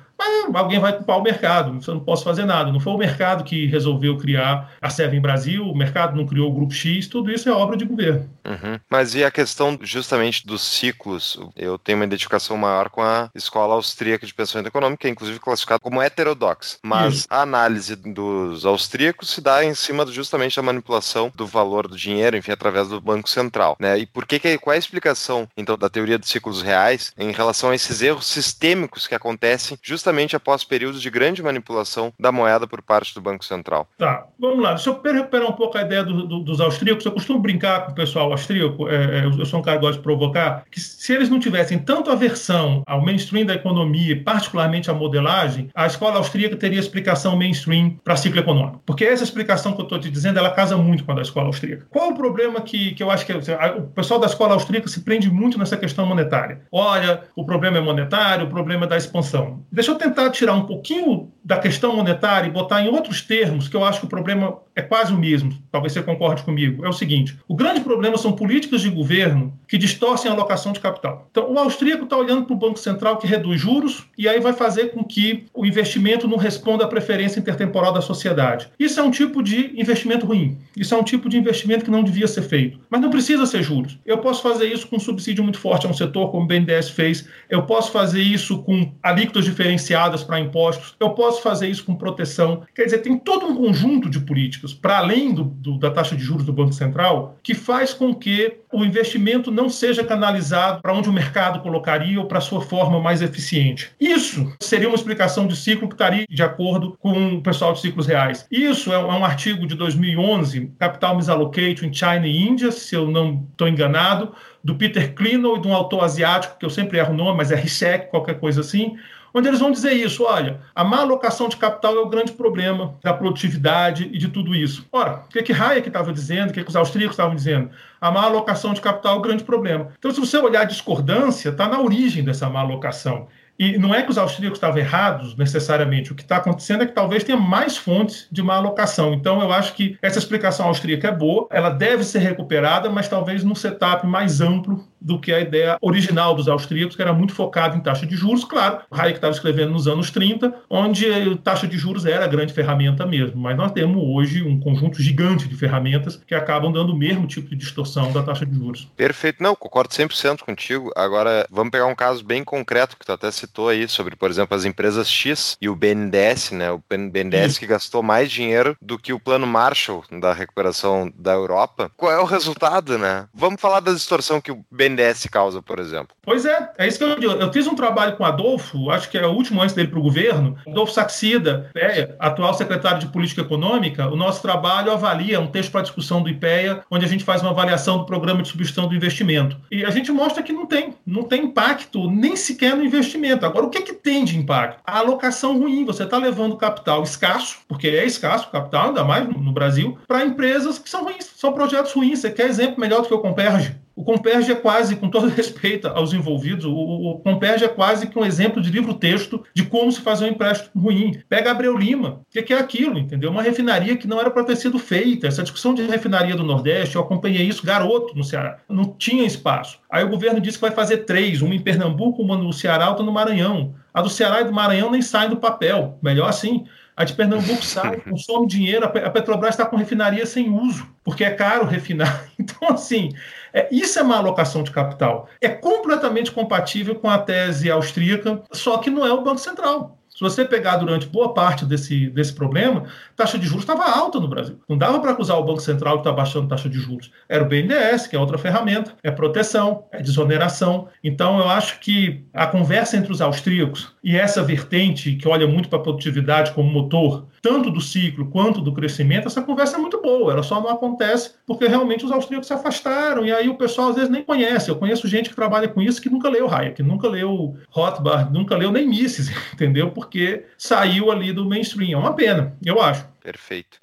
Alguém vai culpar o mercado, eu não posso fazer nada. Não foi o mercado que resolveu criar a Seven Brasil, o mercado não criou o Grupo X, tudo isso é obra de governo. Uhum. Mas e a questão justamente dos ciclos? Eu tenho uma identificação maior com a escola austríaca de pensamento econômico, que é inclusive classificada como heterodoxa. Mas isso. a análise dos austríacos se dá em cima justamente da manipulação do valor do dinheiro, enfim, através do Banco Central. Né? E por que, que qual é a explicação, então, da teoria dos ciclos reais em relação a esses erros sistêmicos que acontecem justamente justamente após períodos de grande manipulação da moeda por parte do Banco Central. Tá, vamos lá. Deixa eu recuperar um pouco a ideia do, do, dos austríacos. Eu costumo brincar com o pessoal austríaco, é, é, eu sou um cara que gosta de provocar, que se eles não tivessem tanto aversão ao mainstream da economia, particularmente à modelagem, a escola austríaca teria explicação mainstream para ciclo econômico. Porque essa explicação que eu estou te dizendo, ela casa muito com a da escola austríaca. Qual o problema que, que eu acho que o pessoal da escola austríaca se prende muito nessa questão monetária? Olha, o problema é monetário, o problema é da expansão. Deixa eu tentar tirar um pouquinho da questão monetária e botar em outros termos, que eu acho que o problema é quase o mesmo, talvez você concorde comigo. É o seguinte: o grande problema são políticas de governo que distorcem a alocação de capital. Então, o austríaco está olhando para o Banco Central que reduz juros e aí vai fazer com que o investimento não responda à preferência intertemporal da sociedade. Isso é um tipo de investimento ruim. Isso é um tipo de investimento que não devia ser feito. Mas não precisa ser juros. Eu posso fazer isso com um subsídio muito forte a um setor, como o BNDES fez. Eu posso fazer isso com alíquotas diferenciadas para impostos. Eu posso fazer isso com proteção. Quer dizer, tem todo um conjunto de políticas, para além do, do, da taxa de juros do Banco Central, que faz com que o investimento não seja canalizado para onde o mercado colocaria ou para sua forma mais eficiente. Isso seria uma explicação de ciclo que estaria de acordo com o pessoal de ciclos reais. Isso é um, é um artigo de 2011, Capital Misallocation in China e Índia, se eu não estou enganado, do Peter Klino e de um autor asiático, que eu sempre erro o nome, mas é Hishek, qualquer coisa assim, onde eles vão dizer isso: olha, a má alocação de capital é o grande problema da produtividade e de tudo isso. Ora, o que, que Hayek estava dizendo, o que, que os austríacos estavam dizendo? A má alocação de capital é o grande problema. Então, se você olhar a discordância, está na origem dessa má alocação. E não é que os austríacos estavam errados necessariamente. O que está acontecendo é que talvez tenha mais fontes de má alocação. Então, eu acho que essa explicação austríaca é boa, ela deve ser recuperada, mas talvez num setup mais amplo do que a ideia original dos austríacos, que era muito focada em taxa de juros. Claro, Hayek estava escrevendo nos anos 30, onde a taxa de juros era a grande ferramenta mesmo. Mas nós temos hoje um conjunto gigante de ferramentas que acabam dando o mesmo tipo de distorção da taxa de juros. Perfeito. Não, concordo 100% contigo. Agora, vamos pegar um caso bem concreto que tu até citou aí, sobre, por exemplo, as empresas X e o BNDES, né? O BNDES Isso. que gastou mais dinheiro do que o plano Marshall da recuperação da Europa. Qual é o resultado, né? Vamos falar da distorção que o BNDES BNDES causa, por exemplo. Pois é, é isso que eu digo. Eu fiz um trabalho com Adolfo, acho que é o último antes dele para o governo, Adolfo Saxida, IPEA, atual secretário de Política Econômica. O nosso trabalho avalia um texto para discussão do IPEA, onde a gente faz uma avaliação do programa de substituição do investimento. E a gente mostra que não tem, não tem impacto nem sequer no investimento. Agora, o que, é que tem de impacto? A alocação ruim. Você está levando capital escasso, porque é escasso o capital, ainda mais no Brasil, para empresas que são ruins, são projetos ruins. Você quer exemplo melhor do que o Comperge? O Comperge é quase, com todo respeito aos envolvidos, o, o Comperge é quase que um exemplo de livro-texto de como se fazer um empréstimo ruim. Pega Abreu Lima, o que, é aquilo, entendeu? Uma refinaria que não era para ter sido feita. Essa discussão de refinaria do Nordeste, eu acompanhei isso, garoto, no Ceará. Não tinha espaço. Aí o governo disse que vai fazer três, uma em Pernambuco, uma no Ceará, outra no Maranhão. A do Ceará e do Maranhão nem saem do papel. Melhor assim. A de Pernambuco sai, consome dinheiro, a Petrobras está com refinaria sem uso, porque é caro refinar. Então, assim, é, isso é uma alocação de capital. É completamente compatível com a tese austríaca, só que não é o Banco Central. Se você pegar durante boa parte desse, desse problema, taxa de juros estava alta no Brasil. Não dava para acusar o Banco Central que está baixando taxa de juros. Era o BNDES, que é outra ferramenta, é proteção, é desoneração. Então, eu acho que a conversa entre os austríacos e essa vertente que olha muito para a produtividade como motor, tanto do ciclo quanto do crescimento, essa conversa é muito boa. Ela só não acontece porque realmente os austríacos se afastaram e aí o pessoal às vezes nem conhece. Eu conheço gente que trabalha com isso que nunca leu Hayek, nunca leu Rothbard, nunca leu nem Mises, entendeu? porque saiu ali do mainstream. É uma pena, eu acho. Perfeito.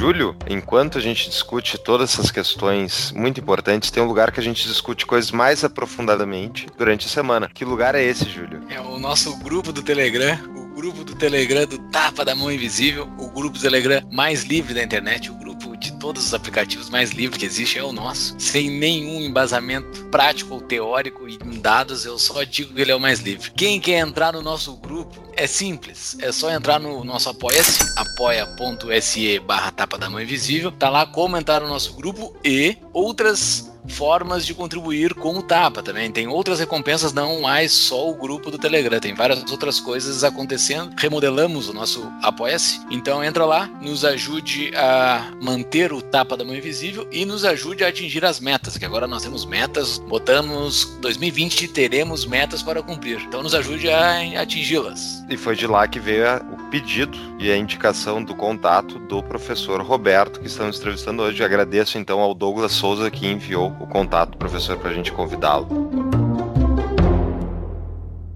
Júlio, enquanto a gente discute todas essas questões muito importantes, tem um lugar que a gente discute coisas mais aprofundadamente durante a semana. Que lugar é esse, Júlio? É o nosso grupo do Telegram, o grupo do Telegram do Tapa da Mão Invisível, o grupo do Telegram mais livre da internet, o grupo todos os aplicativos mais livres que existe é o nosso, sem nenhum embasamento prático ou teórico e em dados, eu só digo que ele é o mais livre. Quem quer entrar no nosso grupo é simples, é só entrar no nosso apoia-se, apoia.se barra tapa da mão invisível, tá lá como entrar no nosso grupo e outras formas de contribuir com o Tapa também. Tem outras recompensas, não mais só o grupo do Telegram. Tem várias outras coisas acontecendo. Remodelamos o nosso Apoia-se. Então entra lá, nos ajude a manter o Tapa da Mão Invisível e nos ajude a atingir as metas, que agora nós temos metas, botamos 2020 teremos metas para cumprir. Então nos ajude a atingi-las. E foi de lá que veio o pedido e a indicação do contato do professor Roberto que estamos entrevistando hoje. Agradeço então ao Douglas Souza que enviou o contato do professor para a gente convidá-lo.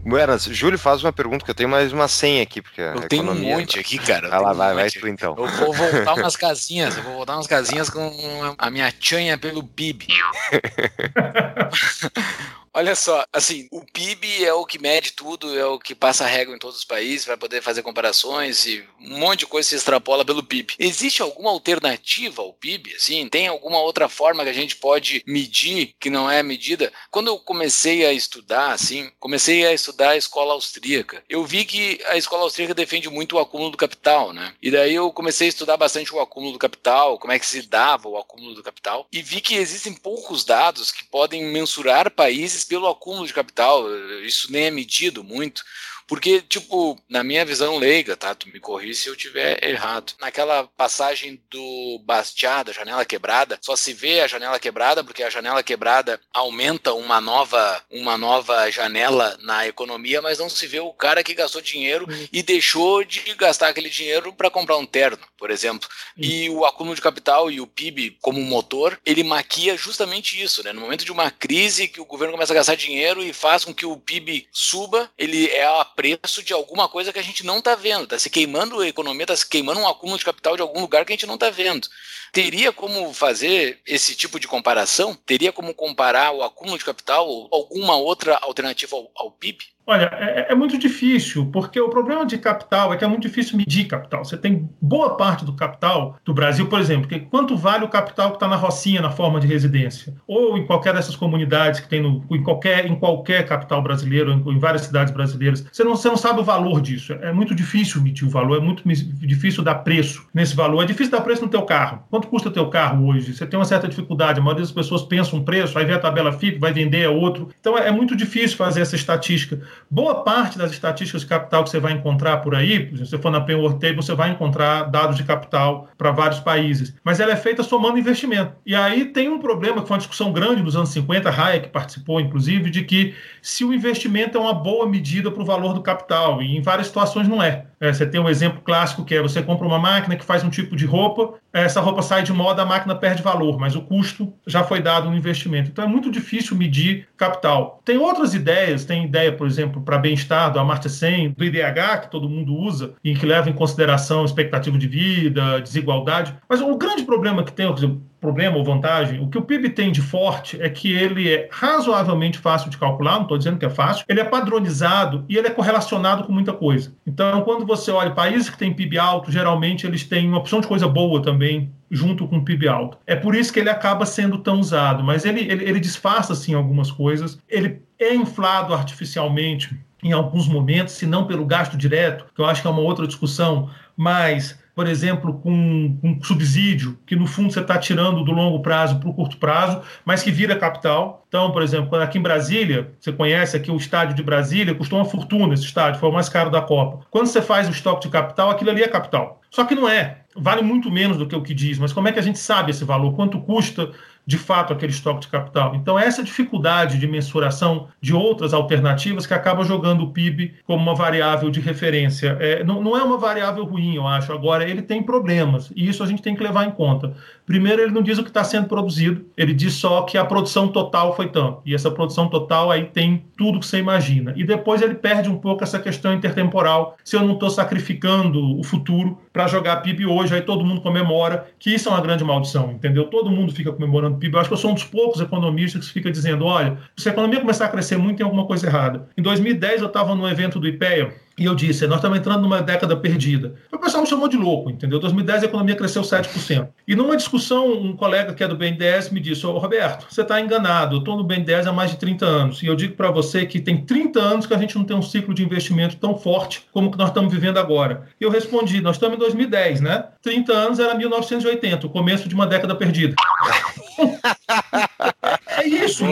Buenas, Júlio faz uma pergunta que eu tenho mais uma senha aqui, porque eu tenho um monte aqui, cara. Vai lá, vai, um vai tu então. Eu vou voltar umas casinhas, eu vou voltar umas casinhas com a minha chanha pelo PIB. Olha só, assim, o PIB é o que mede tudo, é o que passa a régua em todos os países para poder fazer comparações e um monte de coisa se extrapola pelo PIB. Existe alguma alternativa ao PIB? Assim, tem alguma outra forma que a gente pode medir que não é medida? Quando eu comecei a estudar, assim, comecei a estudar a escola austríaca. Eu vi que a escola austríaca defende muito o acúmulo do capital, né? E daí eu comecei a estudar bastante o acúmulo do capital, como é que se dava o acúmulo do capital, e vi que existem poucos dados que podem mensurar países pelo acúmulo de capital, isso nem é medido muito. Porque, tipo, na minha visão leiga, tá? Tu me corri se eu tiver errado. Naquela passagem do Bastiat, da janela quebrada, só se vê a janela quebrada porque a janela quebrada aumenta uma nova, uma nova janela na economia, mas não se vê o cara que gastou dinheiro e deixou de gastar aquele dinheiro para comprar um terno, por exemplo. E o acúmulo de capital e o PIB como motor, ele maquia justamente isso, né? No momento de uma crise que o governo começa a gastar dinheiro e faz com que o PIB suba, ele é a preço de alguma coisa que a gente não está vendo. Está se queimando a economia, está se queimando um acúmulo de capital de algum lugar que a gente não está vendo. Teria como fazer esse tipo de comparação? Teria como comparar o acúmulo de capital ou alguma outra alternativa ao, ao PIB? Olha, é, é, muito difícil, porque o problema de capital é que é muito difícil medir capital. Você tem boa parte do capital do Brasil, por exemplo, que quanto vale o capital que está na Rocinha, na forma de residência? Ou em qualquer dessas comunidades que tem no, em, qualquer, em qualquer capital brasileiro, em, em, várias cidades brasileiras. Você não, você não sabe o valor disso. É muito difícil medir o valor, é muito difícil dar preço nesse valor. É difícil dar preço no teu carro. Quanto custa o teu carro hoje? Você tem uma certa dificuldade. A maioria das pessoas pensa um preço, vai ver a tabela FIP, vai vender a outro. Então é, é muito difícil fazer essa estatística. Boa parte das estatísticas de capital que você vai encontrar por aí, se você for na Penworth Table, você vai encontrar dados de capital para vários países, mas ela é feita somando investimento. E aí tem um problema, que foi uma discussão grande nos anos 50, Hayek participou, inclusive, de que se o investimento é uma boa medida para o valor do capital, e em várias situações não é. é. Você tem um exemplo clássico que é você compra uma máquina que faz um tipo de roupa, essa roupa sai de moda, a máquina perde valor, mas o custo já foi dado no investimento. Então é muito difícil medir capital. Tem outras ideias, tem ideia, por exemplo, para bem-estar do Amartya Sen, do IDH, que todo mundo usa e que leva em consideração expectativa de vida, desigualdade. Mas o grande problema que tem, problema ou vantagem, o que o PIB tem de forte é que ele é razoavelmente fácil de calcular, não estou dizendo que é fácil, ele é padronizado e ele é correlacionado com muita coisa. Então, quando você olha países que têm PIB alto, geralmente eles têm uma opção de coisa boa também junto com o PIB alto. É por isso que ele acaba sendo tão usado, mas ele, ele, ele disfarça, assim, algumas coisas. Ele é inflado artificialmente em alguns momentos, se não pelo gasto direto, que eu acho que é uma outra discussão, mas por exemplo, com, com subsídio, que no fundo você está tirando do longo prazo para o curto prazo, mas que vira capital. Então, por exemplo, aqui em Brasília, você conhece aqui o estádio de Brasília, custou uma fortuna esse estádio, foi o mais caro da Copa. Quando você faz o estoque de capital, aquilo ali é capital. Só que não é. Vale muito menos do que o que diz, mas como é que a gente sabe esse valor? Quanto custa de fato aquele estoque de capital. Então, essa dificuldade de mensuração de outras alternativas que acaba jogando o PIB como uma variável de referência. É, não, não é uma variável ruim, eu acho. Agora, ele tem problemas, e isso a gente tem que levar em conta. Primeiro, ele não diz o que está sendo produzido, ele diz só que a produção total foi tanto. E essa produção total aí tem tudo que você imagina. E depois ele perde um pouco essa questão intertemporal. Se eu não estou sacrificando o futuro para jogar PIB hoje, aí todo mundo comemora, que isso é uma grande maldição, entendeu? Todo mundo fica comemorando PIB. Eu acho que eu sou um dos poucos economistas que fica dizendo: olha, se a economia começar a crescer muito, tem alguma coisa errada. Em 2010, eu estava no evento do IPEA e eu disse, nós estamos entrando numa década perdida. O pessoal me chamou de louco, entendeu? Em 2010 a economia cresceu 7%. E numa discussão, um colega que é do BNDES me disse, Roberto, você está enganado, eu estou no BNDES há mais de 30 anos. E eu digo para você que tem 30 anos que a gente não tem um ciclo de investimento tão forte como que nós estamos vivendo agora. E eu respondi, nós estamos em 2010, né? 30 anos era 1980, o começo de uma década perdida. É isso,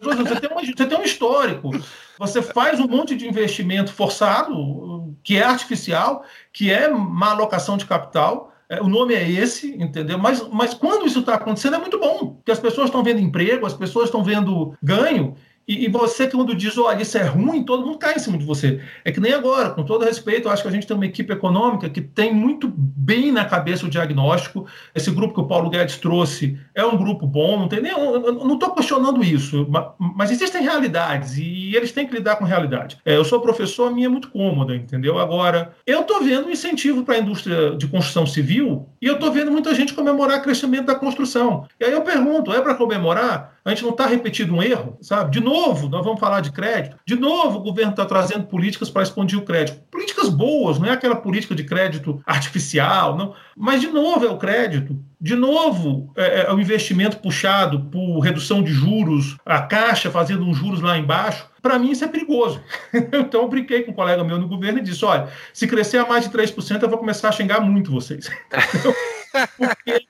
você tem, um, você tem um histórico. Você faz um monte de investimento forçado, que é artificial, que é má alocação de capital. É, o nome é esse, entendeu? Mas, mas quando isso está acontecendo é muito bom, porque as pessoas estão vendo emprego, as pessoas estão vendo ganho, e, e, você, quando diz, olha, isso é ruim, todo mundo cai em cima de você. É que nem agora, com todo respeito, eu acho que a gente tem uma equipe econômica que tem muito bem na cabeça o diagnóstico. Esse grupo que o Paulo Guedes trouxe é um grupo bom, não tem nem. Não estou questionando isso, mas, mas, existem realidades e eles têm que lidar com realidade. É, eu sou professor, a minha é muito cômoda, entendeu? Agora, eu estou vendo incentivo para a indústria de construção civil e eu estou vendo muita gente comemorar o crescimento da construção. E aí eu pergunto, é para comemorar? A gente não está repetindo um erro, sabe? De novo, nós vamos falar de crédito. De novo, o governo está trazendo políticas para expandir o crédito. Políticas boas, não é aquela política de crédito artificial, não. Mas, de novo, é o crédito. De novo, é, é o investimento puxado por redução de juros, a Caixa fazendo uns juros lá embaixo. Para mim, isso é perigoso. então, eu brinquei com um colega meu no governo e disse: olha, se crescer a mais de 3%, eu vou começar a xingar muito vocês. Porque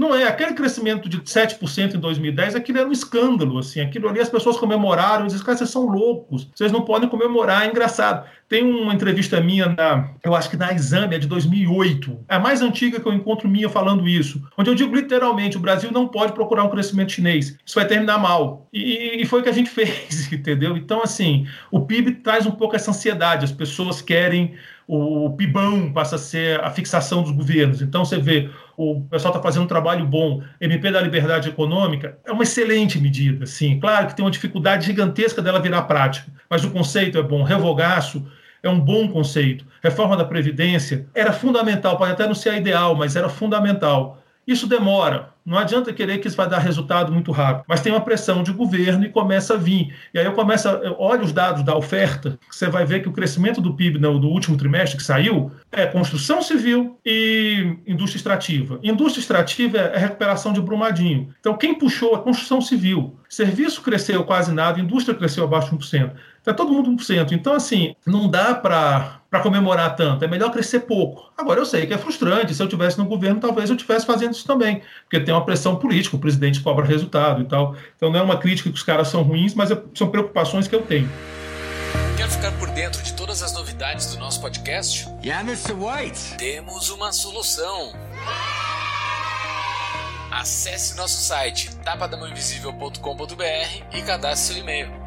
não, é. Aquele crescimento de 7% em 2010, aquilo era um escândalo, assim. Aquilo ali as pessoas comemoraram, dizem, cara, vocês são loucos, vocês não podem comemorar, é engraçado. Tem uma entrevista minha, na, eu acho que na Exame, é de 2008, é a mais antiga que eu encontro minha falando isso, onde eu digo literalmente, o Brasil não pode procurar um crescimento chinês, isso vai terminar mal. E, e foi o que a gente fez, entendeu? Então, assim, o PIB traz um pouco essa ansiedade, as pessoas querem o PIBão passa a ser a fixação dos governos. Então, você vê, o pessoal está fazendo um trabalho bom, MP da Liberdade Econômica é uma excelente medida, sim. Claro que tem uma dificuldade gigantesca dela virar prática, mas o conceito é bom. Revogaço é um bom conceito. Reforma da Previdência era fundamental, pode até não ser a ideal, mas era fundamental. Isso demora. Não adianta querer que isso vai dar resultado muito rápido, mas tem uma pressão de governo e começa a vir. E aí eu começo, a, olha os dados da oferta, você vai ver que o crescimento do PIB no, no último trimestre que saiu é construção civil e indústria extrativa. Indústria extrativa é a recuperação de Brumadinho. Então quem puxou a construção civil. Serviço cresceu quase nada, indústria cresceu abaixo de 1%. Está todo mundo 1%. Então, assim, não dá para comemorar tanto. É melhor crescer pouco. Agora, eu sei que é frustrante. Se eu tivesse no governo, talvez eu estivesse fazendo isso também. Porque tem uma pressão política, o presidente cobra resultado e tal. Então, não é uma crítica que os caras são ruins, mas é, são preocupações que eu tenho. Quer ficar por dentro de todas as novidades do nosso podcast? Yeah, Mr. White. Temos uma solução. Acesse nosso site tapadamãoinvisível.com.br e cadastre seu e-mail.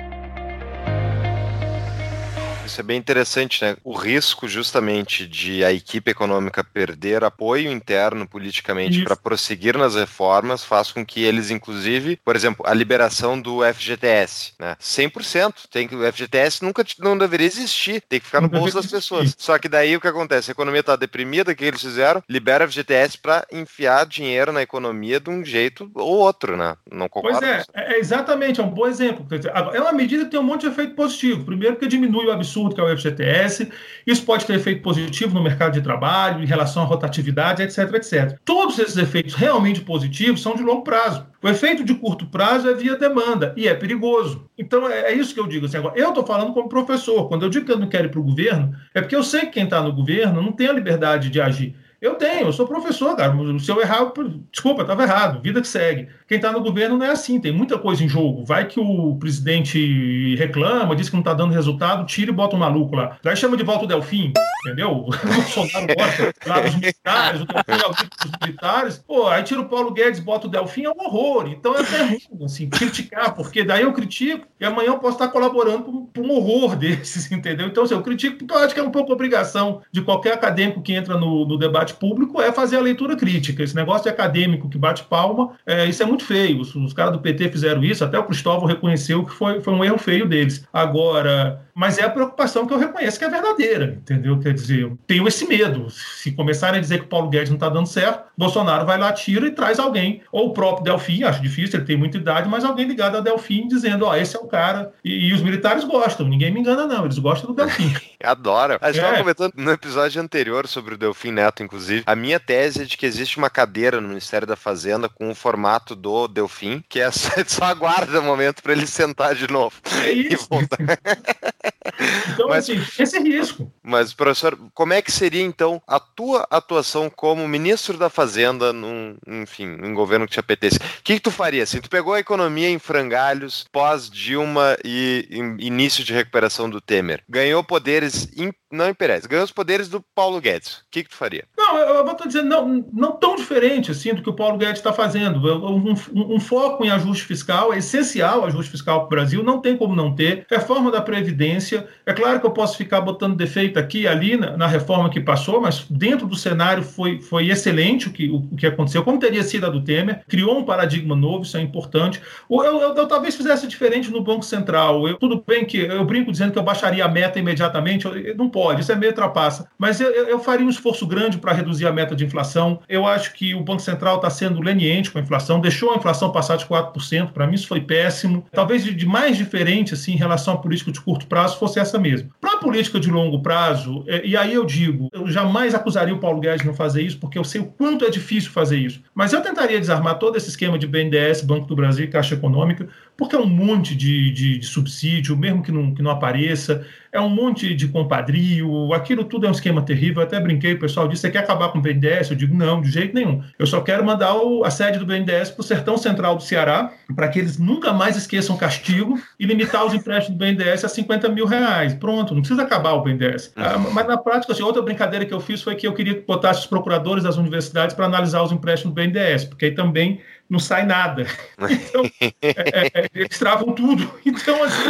Isso é bem interessante, né? O risco justamente de a equipe econômica perder apoio interno politicamente para prosseguir nas reformas faz com que eles, inclusive, por exemplo, a liberação do FGTS, né? 100%. Tem que, o FGTS nunca não deveria existir, tem que ficar no bolso das pessoas. Só que daí o que acontece? A economia está deprimida, o que eles fizeram? Libera o FGTS para enfiar dinheiro na economia de um jeito ou outro, né? Não concordo. Pois é, é exatamente, é um bom exemplo. É uma medida que tem um monte de efeito positivo. Primeiro, porque diminui o absurdo absurdo que é o FGTS. Isso pode ter efeito positivo no mercado de trabalho, em relação à rotatividade, etc, etc. Todos esses efeitos realmente positivos são de longo prazo. O efeito de curto prazo é via demanda e é perigoso. Então é, é isso que eu digo. Assim, agora, eu estou falando como professor. Quando eu digo que eu não quero ir para o governo, é porque eu sei que quem está no governo não tem a liberdade de agir. Eu tenho, eu sou professor, cara. Se eu errar, desculpa, estava errado, vida que segue. Quem está no governo não é assim, tem muita coisa em jogo. Vai que o presidente reclama, diz que não está dando resultado, tira e bota um maluco lá. Daí chama de volta o Delfim, entendeu? O Bolsonaro bota lá os militares, o Delfim os militares. Pô, aí tira o Paulo Guedes, bota o Delfim, é um horror. Então é até ruim, assim, criticar, porque daí eu critico e amanhã eu posso estar colaborando para um horror desses, entendeu? Então, assim, eu critico porque eu acho que é um pouco obrigação de qualquer acadêmico que entra no, no debate debate público é fazer a leitura crítica. Esse negócio de acadêmico que bate palma, é, isso é muito feio. Os, os caras do PT fizeram isso, até o Cristóvão reconheceu que foi, foi um erro feio deles. Agora, mas é a preocupação que eu reconheço que é verdadeira, entendeu? Quer dizer, eu tenho esse medo. Se começarem a dizer que o Paulo Guedes não está dando certo, Bolsonaro vai lá, tira e traz alguém, ou o próprio Delfim, acho difícil, ele tem muita idade, mas alguém ligado a Delfim dizendo, ó, oh, esse é o cara. E, e, os militares gostam, ninguém me engana não, eles gostam do Delfim. Adoro. A gente estava é. comentando no episódio anterior sobre o Delfim Neto, inclusive, a minha tese é de que existe uma cadeira no Ministério da Fazenda com o formato do Delfim, que é só aguarda o momento para ele sentar de novo. É isso. Então, mas, assim, esse é risco. Mas, professor, como é que seria, então, a tua atuação como ministro da Fazenda, num, enfim, num governo que te apetece? O que, que tu faria? Assim, tu pegou a economia em frangalhos pós-Dilma e início de recuperação do Temer. Ganhou poderes não imperiais, ganhou os poderes do Paulo Guedes. O que, que tu faria? Não, eu, eu vou dizer, não, não tão diferente assim do que o Paulo Guedes está fazendo. Um, um, um, foco em ajuste fiscal é essencial, ajuste fiscal para o Brasil, não tem como não ter. Reforma da Previdência. É claro que eu posso ficar botando defeito aqui e ali na, na reforma que passou, mas dentro do cenário foi, foi excelente o que, o, o, que aconteceu, como teria sido a do Temer. Criou um paradigma novo, isso é importante. Eu, eu, eu, eu talvez fizesse diferente no Banco Central. tudo bem que eu brinco dizendo que eu baixaria a meta imediatamente, eu, não pode, isso é meio trapaça. Mas eu, eu faria um esforço grande para reduzir a meta de inflação. Eu acho que o Banco Central está sendo leniente com a inflação, deixou a inflação passar de 4%, para mim isso foi péssimo. Talvez de, de, mais diferente assim, em relação à política de curto prazo fosse essa mesmo. Para a política de longo prazo, é, e aí eu digo, eu jamais acusaria o Paulo Guedes de não fazer isso, porque eu sei o quanto é difícil fazer isso. Mas eu tentaria desarmar todo esse esquema de BNDES, Banco do Brasil e Caixa Econômica, porque é um monte de, de, de subsídio, mesmo que não, que não apareça, é um monte de compadrio, aquilo tudo é um esquema terrível. Eu até brinquei, o pessoal disse: você quer acabar com o BNDES? Eu digo: não, de jeito nenhum. Eu só quero mandar o, a sede do BNDES para o sertão central do Ceará, para que eles nunca mais esqueçam castigo e limitar os empréstimos do BNDES a 50 mil reais. Pronto, não precisa acabar o BNDES. Ah, mas na prática, assim, outra brincadeira que eu fiz foi que eu queria que botasse os procuradores das universidades para analisar os empréstimos do BNDES, porque aí também não sai nada. Então, é, é, eles travam tudo. Então, assim,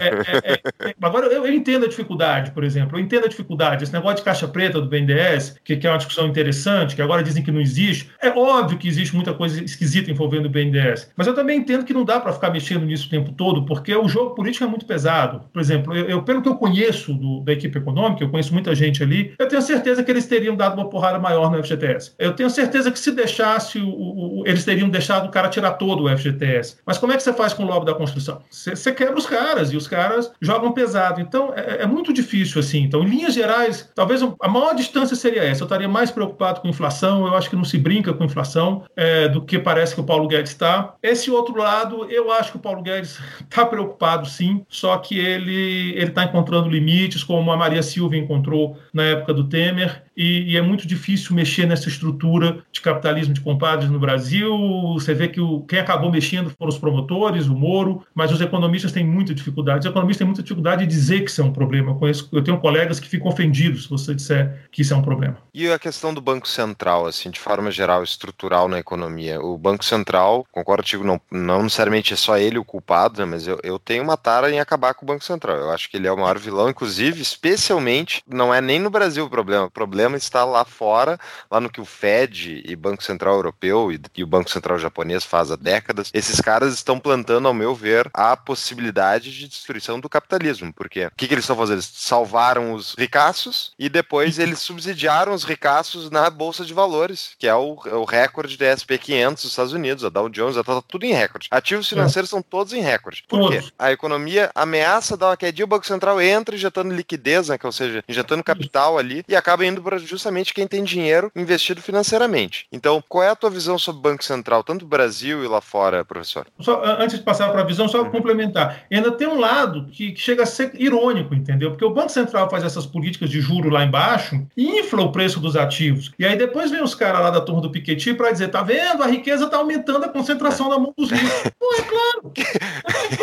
é, é, é, agora eu, eu, entendo a dificuldade, por exemplo, eu entendo a dificuldade. Esse negócio de caixa preta do BNDES, que, que, é uma discussão interessante, que agora dizem que não existe. É óbvio que existe muita coisa esquisita envolvendo o BNDES, mas eu também entendo que não dá para ficar mexendo nisso o tempo todo, porque o jogo político é muito pesado. Por exemplo, eu, eu pelo que eu conheço do, da equipe econômica, eu conheço muita gente ali, eu tenho certeza que eles teriam dado uma porrada maior no FGTS. Eu tenho certeza que se deixasse, o, o, eles teriam deixado o cara tirar todo o FGTS. Mas como é que você faz com o lobby da construção? Você quebra os caras e os caras jogam pesado. Então é, é, muito difícil assim. Então, em linhas gerais, talvez a maior distância seria essa. Eu estaria mais preocupado com inflação. Eu acho que não se brinca com inflação é, do que parece que o Paulo Guedes está. Esse outro lado, eu acho que o Paulo Guedes está preocupado sim, só que ele ele está encontrando limites, como a Maria Silva encontrou na época do Temer e, e, é muito difícil mexer nessa estrutura de capitalismo de compadres no Brasil. Você vê que o, quem acabou mexendo foram os promotores, o Moro, mas os economistas têm muita dificuldade. Os economistas têm muita dificuldade de dizer que isso é um problema. Eu, conheço, eu tenho colegas que ficam ofendidos se você disser que isso é um problema. E a questão do Banco Central, assim, de forma geral, estrutural na economia. O Banco Central, concordo contigo, não, não necessariamente é só ele o culpado, né, mas eu, eu tenho uma tara em acabar com o Banco Central. Eu acho que ele é o maior vilão, inclusive, especialmente, não é nem no Brasil o problema. O problema está lá fora, lá no que o Fed e Banco Central Europeu e, e o Banco Central Japonês faz há décadas. Esses caras estão plantando, ao meu ver, a possibilidade de destruição do capitalismo. Porque o que, que eles estão fazendo? Eles salvaram os ricaços e depois eles subsidiaram os ricaços na Bolsa de Valores, que é o, é o recorde da SP 500 dos Estados Unidos, a Dow Jones, está tudo em recorde. Ativos é. financeiros são todos em recorde. Por quê? A economia ameaça dar uma quedinha, o Banco Central entra injetando liquidez, né, que, ou seja, injetando capital ali e acaba indo para justamente quem tem dinheiro investido financeiramente. Então, qual é a tua visão sobre o Banco Central, tanto no Brasil e lá fora, professor? Só, antes de passar para a visão, só uhum. complementar. E ainda tem um lado que, que, chega a ser irônico, entendeu? Porque o Banco Central faz essas políticas de juro lá embaixo e infla o preço dos ativos. E aí depois vem os caras lá da turma do Piketty para dizer, tá vendo? A riqueza está aumentando a concentração na mão dos ricos. Pô, é claro.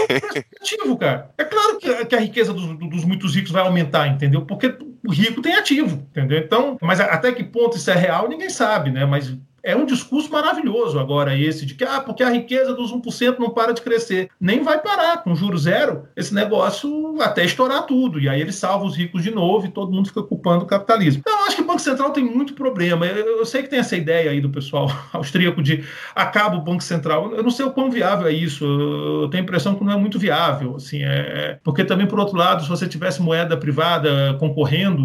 É, ativo, cara. É claro que, que a riqueza dos, dos muitos ricos vai aumentar, entendeu? Porque o rico tem ativo, entendeu? Então, mas até que ponto isso é real, ninguém sabe, né? Mas é um discurso maravilhoso agora esse de que ah, porque a riqueza dos 1% não para de crescer. Nem vai parar. Com juro zero, esse negócio até estourar tudo. E aí ele salva os ricos de novo e todo mundo fica culpando o capitalismo. Então, eu acho que o Banco Central tem muito problema. Eu, eu sei que tem essa ideia aí do pessoal austríaco de acaba o Banco Central. Eu não sei o quão viável é isso. Eu tenho a impressão que não é muito viável. Assim, é... é porque também, por outro lado, se você tivesse moeda privada concorrendo,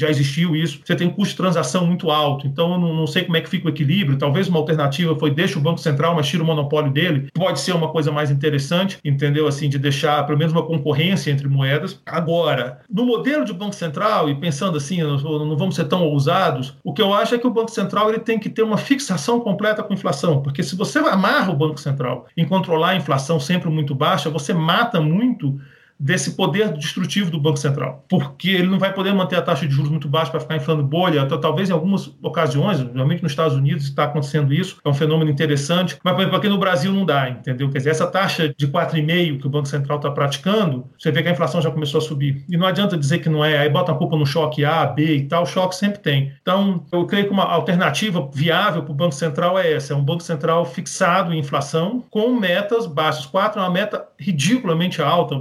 já existiu isso, você tem um custo de transação muito alto. Então, eu não, não sei como é que fica o equilíbrio. Talvez uma alternativa foi deixa o Banco Central, mas tira o monopólio dele. Pode ser uma coisa mais interessante, entendeu? Assim, de deixar pelo menos uma concorrência entre moedas. Agora, no modelo de Banco Central, e pensando assim, não vamos ser tão ousados, o que eu acho é que o Banco Central ele tem que ter uma fixação completa com a inflação. Porque se você amarra o Banco Central em controlar a inflação sempre muito baixa, você mata muito desse poder destrutivo do Banco Central, porque ele não vai poder manter a taxa de juros muito baixa para ficar inflando bolha. Então, talvez em algumas ocasiões, realmente nos Estados Unidos está acontecendo isso, é um fenômeno interessante, mas por exemplo, aqui no Brasil não dá, entendeu? Quer dizer, essa taxa de 4,5 que o Banco Central está praticando, você vê que a inflação já começou a subir. E não adianta dizer que não é, aí bota a culpa no choque A, B e tal, choque sempre tem. Então, eu creio que uma alternativa viável para o Banco Central é essa, é um Banco Central fixado em inflação com metas baixas. 4 é uma meta ridiculamente alta.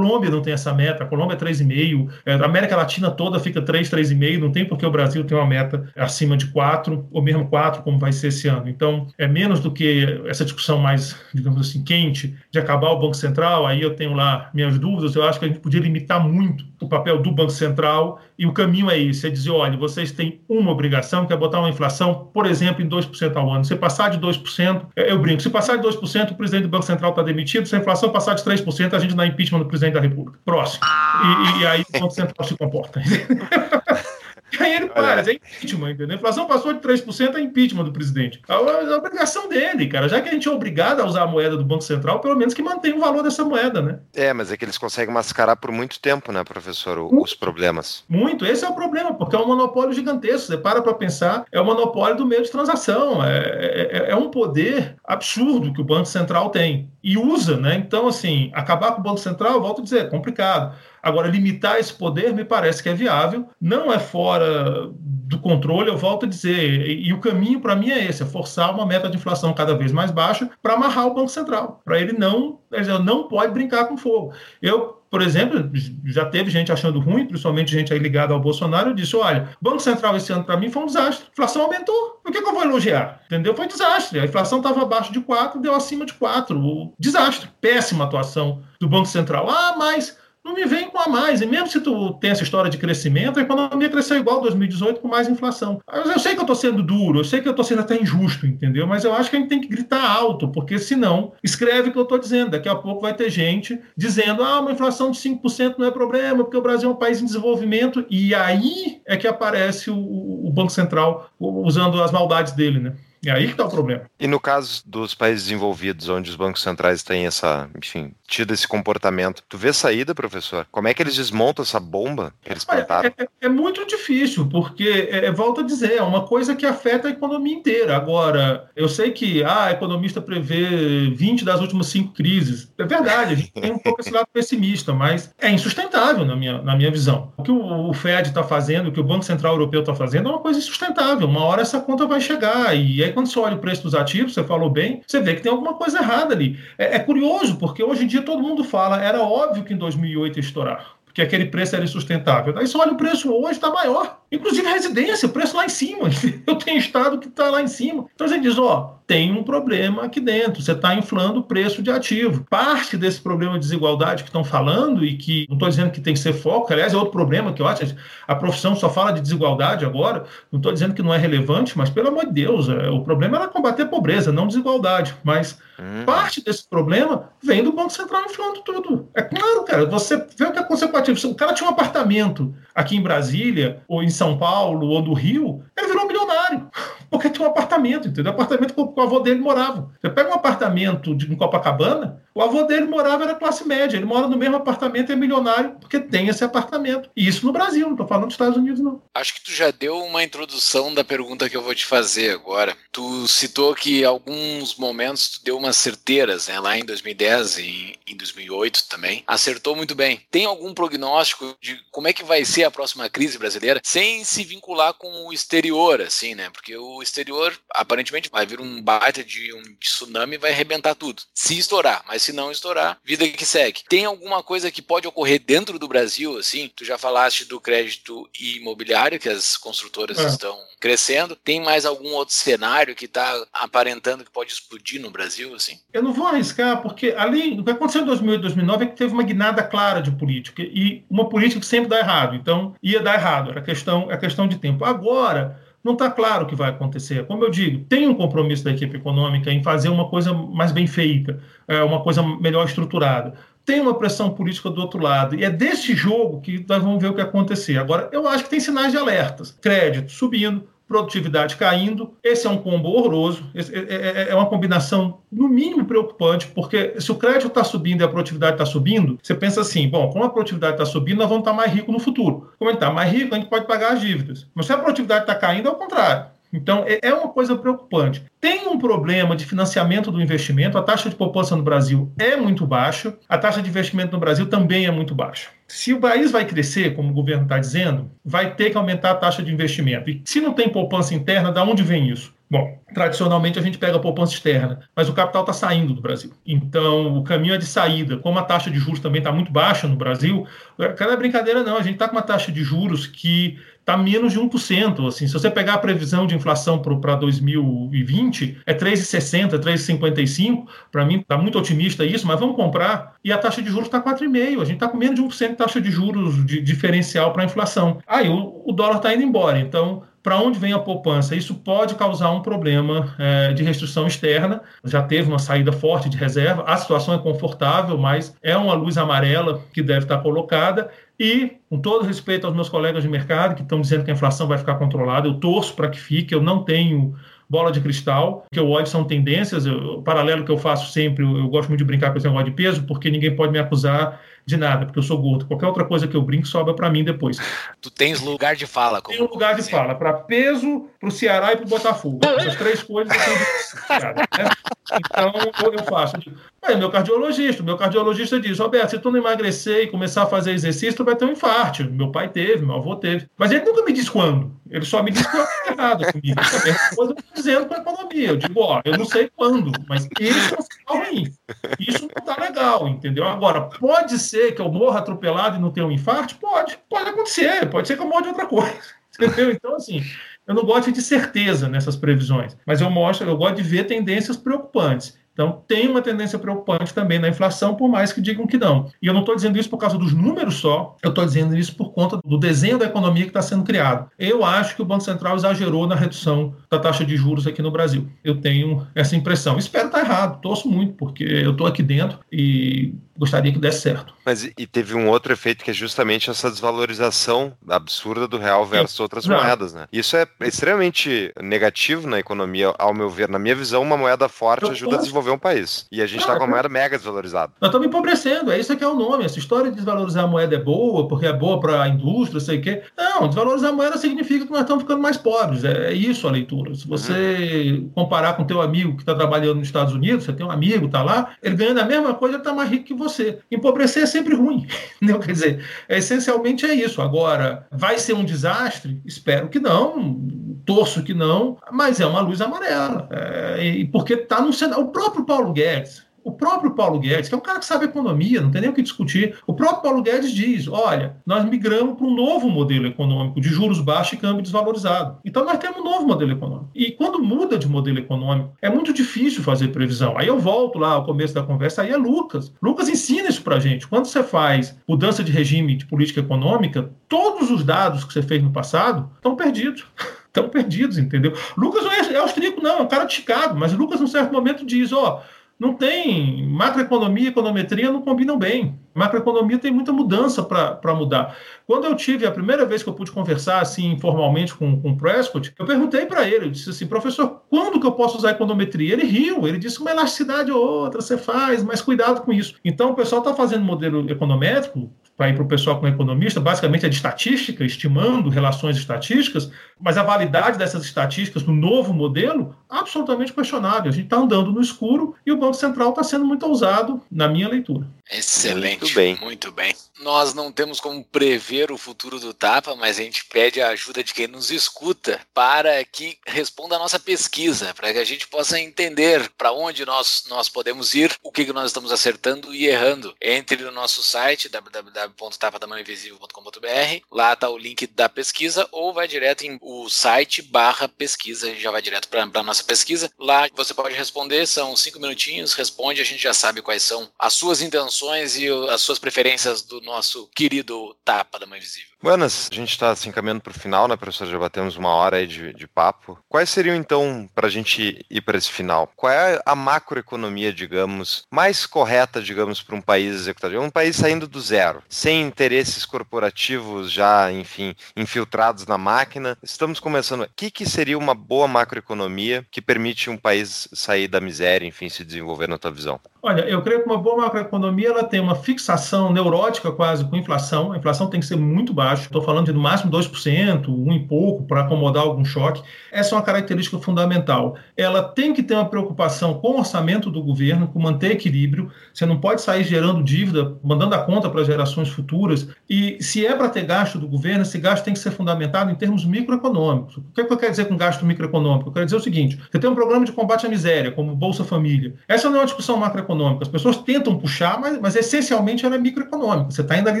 Colômbia não tem essa meta, a Colômbia é 3,5, é, a América Latina toda fica 3, 3,5, não tem porque o Brasil tem uma meta acima de 4, ou mesmo 4, como vai ser esse ano. Então, é menos do que essa discussão mais, digamos assim, quente de acabar o Banco Central, aí eu tenho lá minhas dúvidas, eu acho que a gente podia limitar muito o papel do Banco Central, e o caminho é esse, é dizer, olha, vocês têm uma obrigação, que é botar uma inflação, por exemplo, em 2% ao ano. Se passar de 2%, eu brinco, se passar de 2%, o presidente do Banco Central está demitido, se a inflação passar de 3%, a gente dá impeachment do presidente da República. Próximo. E, e aí o Banco Central se comporta. Aí ele faz, é impeachment, entendeu? A inflação passou de 3%, é impeachment do presidente. A, a, obrigação dele, cara. Já que a gente é obrigado a usar a moeda do Banco Central, pelo menos que mantenha o valor dessa moeda, né? É, mas é que eles conseguem mascarar por muito tempo, né, professor, os problemas. Muito, esse é o problema, porque é um monopólio gigantesco. Você para para pensar, é o monopólio do meio de transação. É, é, é um poder absurdo que o Banco Central tem e usa, né? Então, assim, acabar com o Banco Central, volto a dizer, é complicado. Agora, limitar esse poder me parece que é viável, não é fora do controle, eu volto a dizer, e, e o caminho para mim é esse, é forçar uma meta de inflação cada vez mais baixa para amarrar o Banco Central, para ele não, ele não pode brincar com fogo. Eu por exemplo, já teve gente achando ruim, principalmente gente aí ligada ao Bolsonaro, disse, olha, Banco Central esse ano para mim foi um desastre. A inflação aumentou. Por que, que eu vou elogiar? Entendeu? Foi um desastre. A inflação estava abaixo de 4, deu acima de 4. Desastre. Péssima atuação do Banco Central. Ah, mas não me vem com a mais. E mesmo se tu tem essa história de crescimento, a economia cresceu igual 2018 com mais inflação. Eu sei que eu estou sendo duro, eu sei que eu estou sendo até injusto, entendeu? Mas eu acho que a gente tem que gritar alto, porque senão, escreve o que eu estou dizendo. Daqui a pouco vai ter gente dizendo, ah, uma inflação de 5% não é problema, porque o Brasil é um país em desenvolvimento. E aí é que aparece o, o Banco Central usando as maldades dele, né? É aí que está o problema. E no caso dos países desenvolvidos, onde os bancos centrais têm essa, enfim, tido esse comportamento, tu vê saída, professor? Como é que eles desmontam essa bomba que eles plantaram? É, é, é muito difícil, porque, é, é, volto a dizer, é uma coisa que afeta a economia inteira. Agora, eu sei que ah, a economista prevê 20 das últimas cinco crises. É verdade, a gente tem um pouco esse lado pessimista, mas é insustentável na minha, na minha visão. O que o, o Fed está fazendo, o que o Banco Central Europeu está fazendo, é uma coisa insustentável. Uma hora essa conta vai chegar e quando você olha o preço dos ativos, você falou bem, você vê que tem alguma coisa errada ali. É, é curioso, porque hoje em dia todo mundo fala, era óbvio que em 2008 ia estourar porque aquele preço era insustentável. Daí você olha o preço hoje, está maior. Inclusive residência, preço lá em cima. Eu tenho estado que está lá em cima. Então você diz, ó, tem um problema aqui dentro. Você está inflando o preço de ativo. Parte desse problema de desigualdade que estão falando e que não estou dizendo que tem que ser foco, aliás, é outro problema que eu acho. A profissão só fala de desigualdade agora. Não estou dizendo que não é relevante, mas pelo amor de Deus, é, o problema era combater a pobreza, não desigualdade. Mas hum. parte desse problema vem do Banco Central inflando tudo. É claro, cara. Você vê o que aconteceu com o ativo. O cara tinha um apartamento aqui em Brasília, ou em São Paulo, ou no Rio, ele virou milionário. Porque tinha um apartamento, entendeu? Apartamento que o avô dele morava. Você pega um apartamento de, em Copacabana, o avô dele morava era classe média. Ele mora no mesmo apartamento e é milionário porque tem esse apartamento. E isso no Brasil, não estou falando dos Estados Unidos, não. Acho que tu já deu uma introdução da pergunta que eu vou te fazer agora. Tu citou que em alguns momentos tu deu umas certeiras, né? Lá em 2010 e em 2008 também. Acertou muito bem. Tem algum prognóstico de como é que vai ser a próxima crise brasileira sem se vincular com o exterior, assim, né? Porque o exterior aparentemente vai vir um baita de um tsunami e vai arrebentar tudo. Se estourar, mas se não estourar, vida que segue. Tem alguma coisa que pode ocorrer dentro do Brasil, assim? Tu já falaste do crédito imobiliário, que as construtoras é. estão crescendo. Tem mais algum outro cenário que está aparentando que pode explodir no Brasil, assim? Eu não vou arriscar, porque ali, o que aconteceu em 2008 e 2009 é que teve uma guinada clara de política, e uma política que sempre dá errado. Então, ia dar errado, era questão, é questão de tempo. Agora, não está claro o que vai acontecer. Como eu digo, tem um compromisso da equipe econômica em fazer uma coisa mais bem feita, é, uma coisa melhor estruturada. Tem uma pressão política do outro lado. E é desse jogo que nós vamos ver o que acontecer. Agora, eu acho que tem sinais de alertas. Crédito subindo, produtividade caindo. Esse é um combo horroroso, é, é, é, uma combinação, no mínimo, preocupante, porque se o crédito está subindo e a produtividade está subindo, você pensa assim: bom, como a produtividade está subindo, nós vamos estar tá mais ricos no futuro. Como gente está mais rico, a gente pode pagar as dívidas. Mas se a produtividade está caindo, é o contrário. Então, é, é uma coisa preocupante. Tem um problema de financiamento do investimento, a taxa de poupança no Brasil é muito baixa, a taxa de investimento no Brasil também é muito baixa. Se o país vai crescer, como o governo está dizendo, vai ter que aumentar a taxa de investimento. E se não tem poupança interna, da onde vem isso? Bom, tradicionalmente a gente pega a poupança externa, mas o capital está saindo do Brasil. Então, o caminho é de saída. Como a taxa de juros também está muito baixa no Brasil, é brincadeira não. A gente está com uma taxa de juros que está menos de 1%. Assim, se você pegar a previsão de inflação para 2020, é 3,60%, 3,55%. Para mim, está muito otimista isso, mas vamos comprar. E a taxa de juros está 4,5%. A gente está com menos de 1% de taxa de juros de diferencial para a inflação. Aí o, o dólar está indo embora. Então, para onde vem a poupança? Isso pode causar um problema é, de restrição externa. Já teve uma saída forte de reserva, a situação é confortável, mas é uma luz amarela que deve estar colocada. E, com todo respeito aos meus colegas de mercado que estão dizendo que a inflação vai ficar controlada, eu torço para que fique, eu não tenho bola de cristal, que eu olho são tendências, eu, o paralelo que eu faço sempre, eu, eu, gosto muito de brincar com esse negócio de peso, porque ninguém pode me acusar de nada, porque eu sou gordo. Qualquer outra coisa que eu brinco sobra para mim depois. Tu tens lugar de fala. Como... Tem lugar de fala, para peso, para o Ceará e para o Botafogo. Essas três coisas eu tenho né? Então, eu faço. Aí, meu cardiologista, meu cardiologista diz, Roberto, se tu não emagrecer e começar a fazer exercício, tu vai ter um infarto. Meu pai teve, meu avô teve. Mas ele nunca me diz quando. Ele só me diz quando é errado comigo. Depois eu estou dizendo com a economia. Eu digo, ó, eu não sei quando, mas isso é um ruim. Isso não tá legal, entendeu? Agora, pode ser que eu morra atropelado e não tenha um infarto? Pode, pode acontecer. Pode ser que eu morra de outra coisa. Entendeu? Então, assim, eu não gosto de certeza nessas previsões, mas eu mostro, eu gosto de ver tendências preocupantes. Então, tem uma tendência preocupante também na inflação, por mais que digam que não. E eu não estou dizendo isso por causa dos números só, eu estou dizendo isso por conta do desenho da economia que está sendo criado. Eu acho que o Banco Central exagerou na redução da taxa de juros aqui no Brasil. Eu tenho essa impressão. Espero estar errado, torço muito, porque eu estou aqui dentro e gostaria que desse certo. Mas e teve um outro efeito que é justamente essa desvalorização absurda do real versus Sim. outras moedas, né? Isso é extremamente negativo na economia, ao meu ver. Na minha visão, uma moeda forte eu ajuda posso... a desenvolver um país. E a gente está ah, com uma moeda mega desvalorizada. Nós estamos empobrecendo, é isso que é o nome. Essa história de desvalorizar a moeda é boa, porque é boa para a indústria, sei o quê. Não, desvalorizar a moeda significa que nós estamos ficando mais pobres. É, é isso a leitura. Se você uhum. comparar com teu amigo que está trabalhando nos Estados Unidos, você tem um amigo, está lá, ele ganhando a mesma coisa, ele está mais rico que você. Empobrecer é sempre ruim. Entendeu? Quer dizer, é, essencialmente é isso. Agora, vai ser um desastre? Espero que não, torço que não, mas é uma luz amarela. É, porque está no cenário. O próprio Paulo Guedes, o próprio Paulo Guedes, que é um cara que sabe economia, não tem nem o que discutir, o próprio Paulo Guedes diz: olha, nós migramos para um novo modelo econômico de juros baixos e câmbio desvalorizado. Então nós temos um novo modelo econômico. E quando muda de modelo econômico, é muito difícil fazer previsão. Aí eu volto lá ao começo da conversa, aí é Lucas. Lucas ensina isso para gente. Quando você faz mudança de regime de política econômica, todos os dados que você fez no passado estão perdidos estão perdidos, entendeu? Lucas não é, é austríaco, não, é um cara de Chicago, mas Lucas, num certo momento, diz: ó, oh, não tem. Macroeconomia e econometria não combinam bem. Macroeconomia tem muita mudança para mudar. Quando eu tive a primeira vez que eu pude conversar assim informalmente com, com o Prescott, eu perguntei para ele, eu disse assim, professor, quando que eu posso usar econometria? Ele riu, ele disse uma elasticidade ou outra, você faz, mas cuidado com isso. Então o pessoal está fazendo modelo econométrico ir para o pessoal com economista, basicamente é de estatística, estimando relações estatísticas, mas a validade dessas estatísticas no novo modelo, absolutamente questionável. A gente está andando no escuro e o Banco Central está sendo muito ousado, na minha leitura. Excelente. Muito bem. Muito bem. Nós não temos como prever o futuro do Tapa, mas a gente pede a ajuda de quem nos escuta para que responda a nossa pesquisa, para que a gente possa entender para onde nós, nós podemos ir, o que, que nós estamos acertando e errando. Entre no nosso site www.tapadamãoinvisível.com.br, lá está o link da pesquisa, ou vai direto em o site barra pesquisa, já vai direto para a nossa pesquisa. Lá você pode responder, são cinco minutinhos, responde, a gente já sabe quais são as suas intenções e as suas preferências do nosso querido Tapa da Mãe Visível. Buenas, a gente está se encaminhando para o final, né, professor? Já batemos uma hora aí de, de papo. Quais seriam, então, para a gente ir para esse final? Qual é a macroeconomia, digamos, mais correta, digamos, para um país executado? Um país saindo do zero, sem interesses corporativos já, enfim, infiltrados na máquina. Estamos começando. O que, que seria uma boa macroeconomia que permite um país sair da miséria, enfim, se desenvolver na tua visão? Olha, eu creio que uma boa macroeconomia ela tem uma fixação neurótica quase com inflação. A inflação tem que ser muito baixa. Estou falando de no máximo 2%, um e pouco, para acomodar algum choque. Essa é uma característica fundamental. Ela tem que ter uma preocupação com o orçamento do governo, com manter equilíbrio. Você não pode sair gerando dívida, mandando a conta para gerações futuras. E se é para ter gasto do governo, esse gasto tem que ser fundamentado em termos microeconômicos. O que, é que eu quero dizer com gasto microeconômico? Eu quero dizer o seguinte: você tem um programa de combate à miséria, como Bolsa Família. Essa não é uma discussão macroeconômica. As pessoas tentam puxar, mas, mas essencialmente ela é microeconômica. Você está indo ali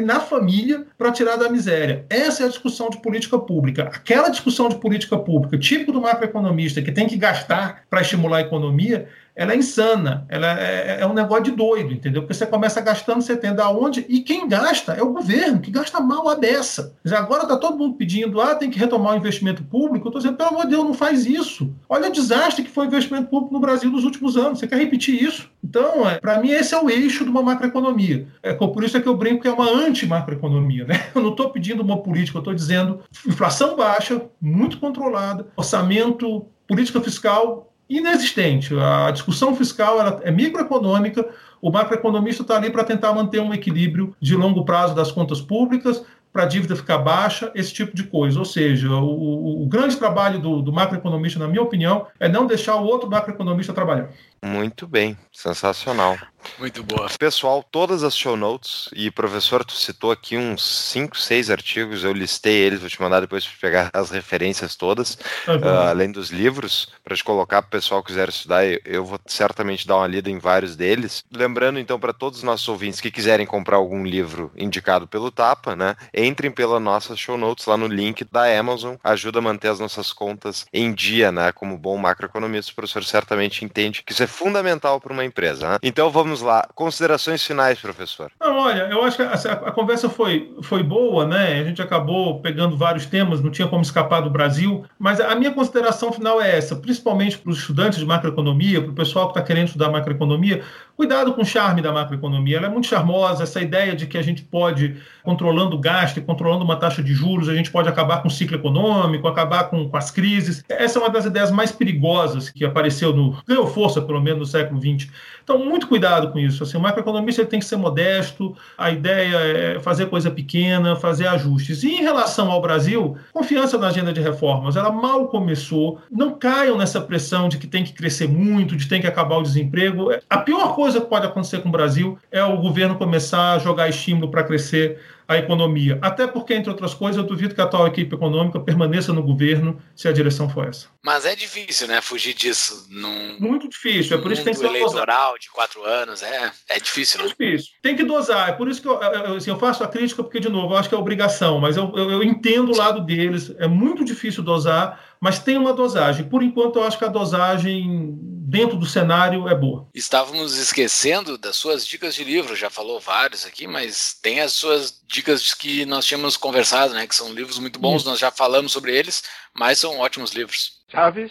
na família para tirar da miséria. Essa é a discussão de política pública. Aquela discussão de política pública, típico do macroeconomista, que tem que gastar para estimular a economia, ela é insana, ela é, é, um negócio de doido, entendeu? Porque você começa gastando, você tem da onde, e quem gasta é o governo, que gasta mal a dessa. Agora está todo mundo pedindo, ah, tem que retomar o investimento público. Eu estou dizendo, pelo amor de Deus, não faz isso. Olha o desastre que foi o investimento público no Brasil nos últimos anos. Você quer repetir isso? Então, é, para mim, esse é o eixo de uma macroeconomia. É, por isso é que eu brinco que é uma anti-macroeconomia. Né? Eu não estou pedindo uma política, eu estou dizendo inflação baixa, muito controlada, orçamento, política fiscal inexistente. A discussão fiscal ela é microeconômica, o macroeconomista está ali para tentar manter um equilíbrio de longo prazo das contas públicas, para a dívida ficar baixa, esse tipo de coisa. Ou seja, o, o grande trabalho do, do macroeconomista, na minha opinião, é não deixar o outro macroeconomista trabalhar. Muito bem, sensacional. Muito boa. Pessoal, todas as show notes, e professor, tu citou aqui uns 5, 6 artigos, eu listei eles, vou te mandar depois para pegar as referências todas, uhum. uh, além dos livros, para te colocar para o pessoal que quiser estudar, eu, eu, vou certamente dar uma lida em vários deles. Lembrando, então, para todos os nossos ouvintes que quiserem comprar algum livro indicado pelo Tapa, né, entrem pela nossas show notes lá no link da Amazon, ajuda a manter as nossas contas em dia, né, como bom macroeconomista, o professor certamente entende que isso é fundamental para uma empresa. Né? Então, vamos lá. Considerações finais, professor. Não, olha, eu acho que a, a, conversa foi, foi boa, né? A gente acabou pegando vários temas, não tinha como escapar do Brasil, mas a minha consideração final é essa, principalmente para os estudantes de macroeconomia, para o pessoal que está querendo estudar macroeconomia, cuidado com o charme da macroeconomia. Ela é muito charmosa, essa ideia de que a gente pode, controlando o gasto e controlando uma taxa de juros, a gente pode acabar com o ciclo econômico, acabar com, com as crises. Essa é uma das ideias mais perigosas que apareceu no. ganhou força, pelo menos, no século XX. Então, muito cuidado com isso. Assim, o macroeconomista tem que ser modesto, a ideia é fazer coisa pequena, fazer ajustes. E em relação ao Brasil, confiança na agenda de reformas. Ela mal começou. Não caiam nessa pressão de que tem que crescer muito, de que tem que acabar o desemprego. A pior coisa que pode acontecer com o Brasil é o governo começar a jogar estímulo para crescer a economia. Até porque, entre outras coisas, eu duvido que a atual equipe econômica permaneça no governo se a direção for essa. Mas é difícil, né? Fugir disso. Num, Muito difícil. É por isso que tem que eleitoral de quatro anos. É, é difícil, né? É difícil. Tem que dosar. É por isso que eu, eu, assim, eu faço a crítica, porque, de novo, eu acho que é obrigação, mas eu, eu, eu entendo o lado deles. É muito difícil dosar, mas tem uma dosagem. Por enquanto, eu acho que a dosagem dentro do cenário é boa. Estávamos esquecendo das suas dicas de livro, já falou vários aqui, mas tem as suas dicas que nós tínhamos conversado, né? Que são livros muito bons, nós já falamos sobre eles, mas são ótimos livros. Chaves,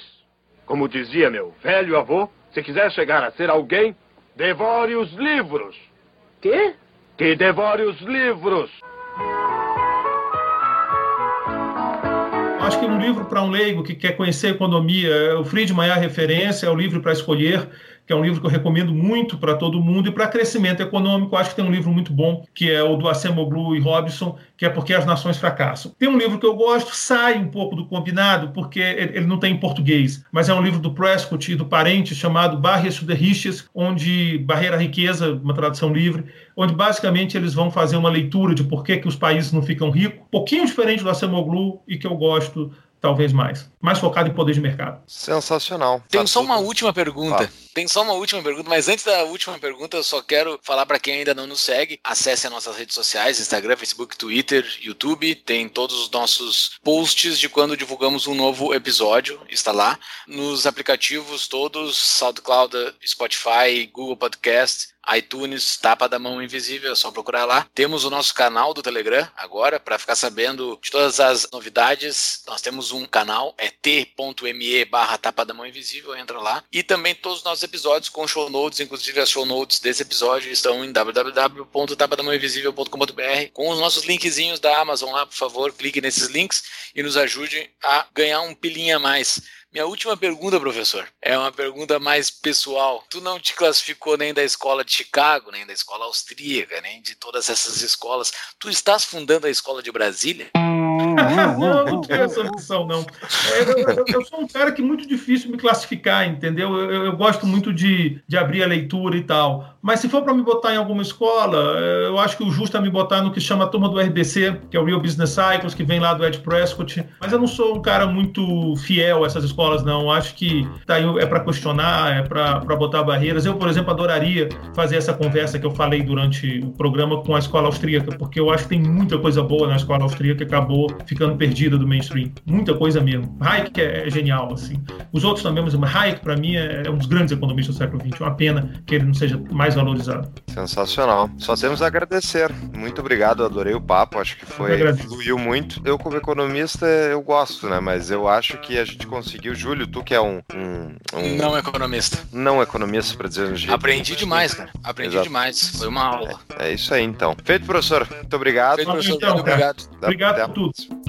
como dizia meu velho avô, se quiser chegar a ser alguém, devore os livros. Quê? Que devore os livros. Acho que um livro para um leigo que quer conhecer a economia, o Friedman é a referência, é o livro para escolher que é um livro que eu recomendo muito para todo mundo. E para crescimento econômico, acho que tem um livro muito bom, que é o do Acemoglu e Robson, que é Porque as Nações Fracassam. Tem um livro que eu gosto, sai um pouco do combinado, porque ele não tem em português, mas é um livro do Prescott e do Parente, chamado Barriers to the Riches, onde Barreira Riqueza, uma tradução livre, onde basicamente eles vão fazer uma leitura de por que, que os países não ficam ricos, um pouquinho diferente do Acemoglu e que eu gosto talvez mais. Mais focado em poder de mercado. Sensacional. Tem tá só uma última pergunta. Tem só uma última pergunta, mas antes da última pergunta, eu só quero falar para quem ainda não nos segue, acesse as nossas redes sociais, Instagram, Facebook, Twitter, YouTube, tem todos os nossos posts de quando divulgamos um novo episódio, está lá. Nos aplicativos todos, SoundCloud, Spotify, Google Podcast, iTunes, Tapa da Mão Invisível, é só procurar lá. Temos o nosso canal do Telegram agora, para ficar sabendo de todas as novidades. Nós temos um canal, é t.me barra Tapa da Mão Invisível, entra lá. E também todos os nossos episódios com show notes, inclusive as show notes desse episódio estão em www.tapadamãoinvisível.com.br com os nossos linkzinhos da Amazon lá, por favor, clique nesses links e nos ajude a ganhar um pilinha a mais minha última pergunta, professor, é uma pergunta mais pessoal. Tu não te classificou nem da escola de Chicago, nem da escola austríaca, nem de todas essas escolas. Tu estás fundando a escola de Brasília? não, não tenho essa opção, não. É, eu, eu, eu, sou um cara que é muito difícil me classificar, entendeu? Eu, eu gosto muito de, de abrir a leitura e tal. Mas se for para me botar em alguma escola, eu acho que o justo é me botar no que chama a turma do RBC, que é o Real Business Cycles, que vem lá do Ed Prescott. Mas eu não sou um cara muito fiel a essas escolas, não. Acho que tá é para questionar, é para botar barreiras. Eu, por exemplo, adoraria fazer essa conversa que eu falei durante o programa com a escola austríaca, porque eu acho que tem muita coisa boa na escola austríaca que acabou ficando perdida do mainstream. Muita coisa mesmo. Hayek é, é genial, assim. Os outros também, mas Hayek, para mim, é um dos grandes economistas do século XX. Uma pena que ele não seja mais valorizado. Sensacional. Só temos a agradecer. Muito obrigado, adorei o papo. Acho que foi fluiu muito. Eu, como economista, eu gosto, né? Mas eu acho que a gente conseguiu. Júlio, tu que é um. um, um não economista. Não economista, para dizer um jeito. Aprendi demais, cara. Aprendi Exato. demais. Foi uma aula. É, é, isso aí, então. Feito, professor. Muito obrigado. Feito, professor. Então, muito obrigado. Obrigado por tudo.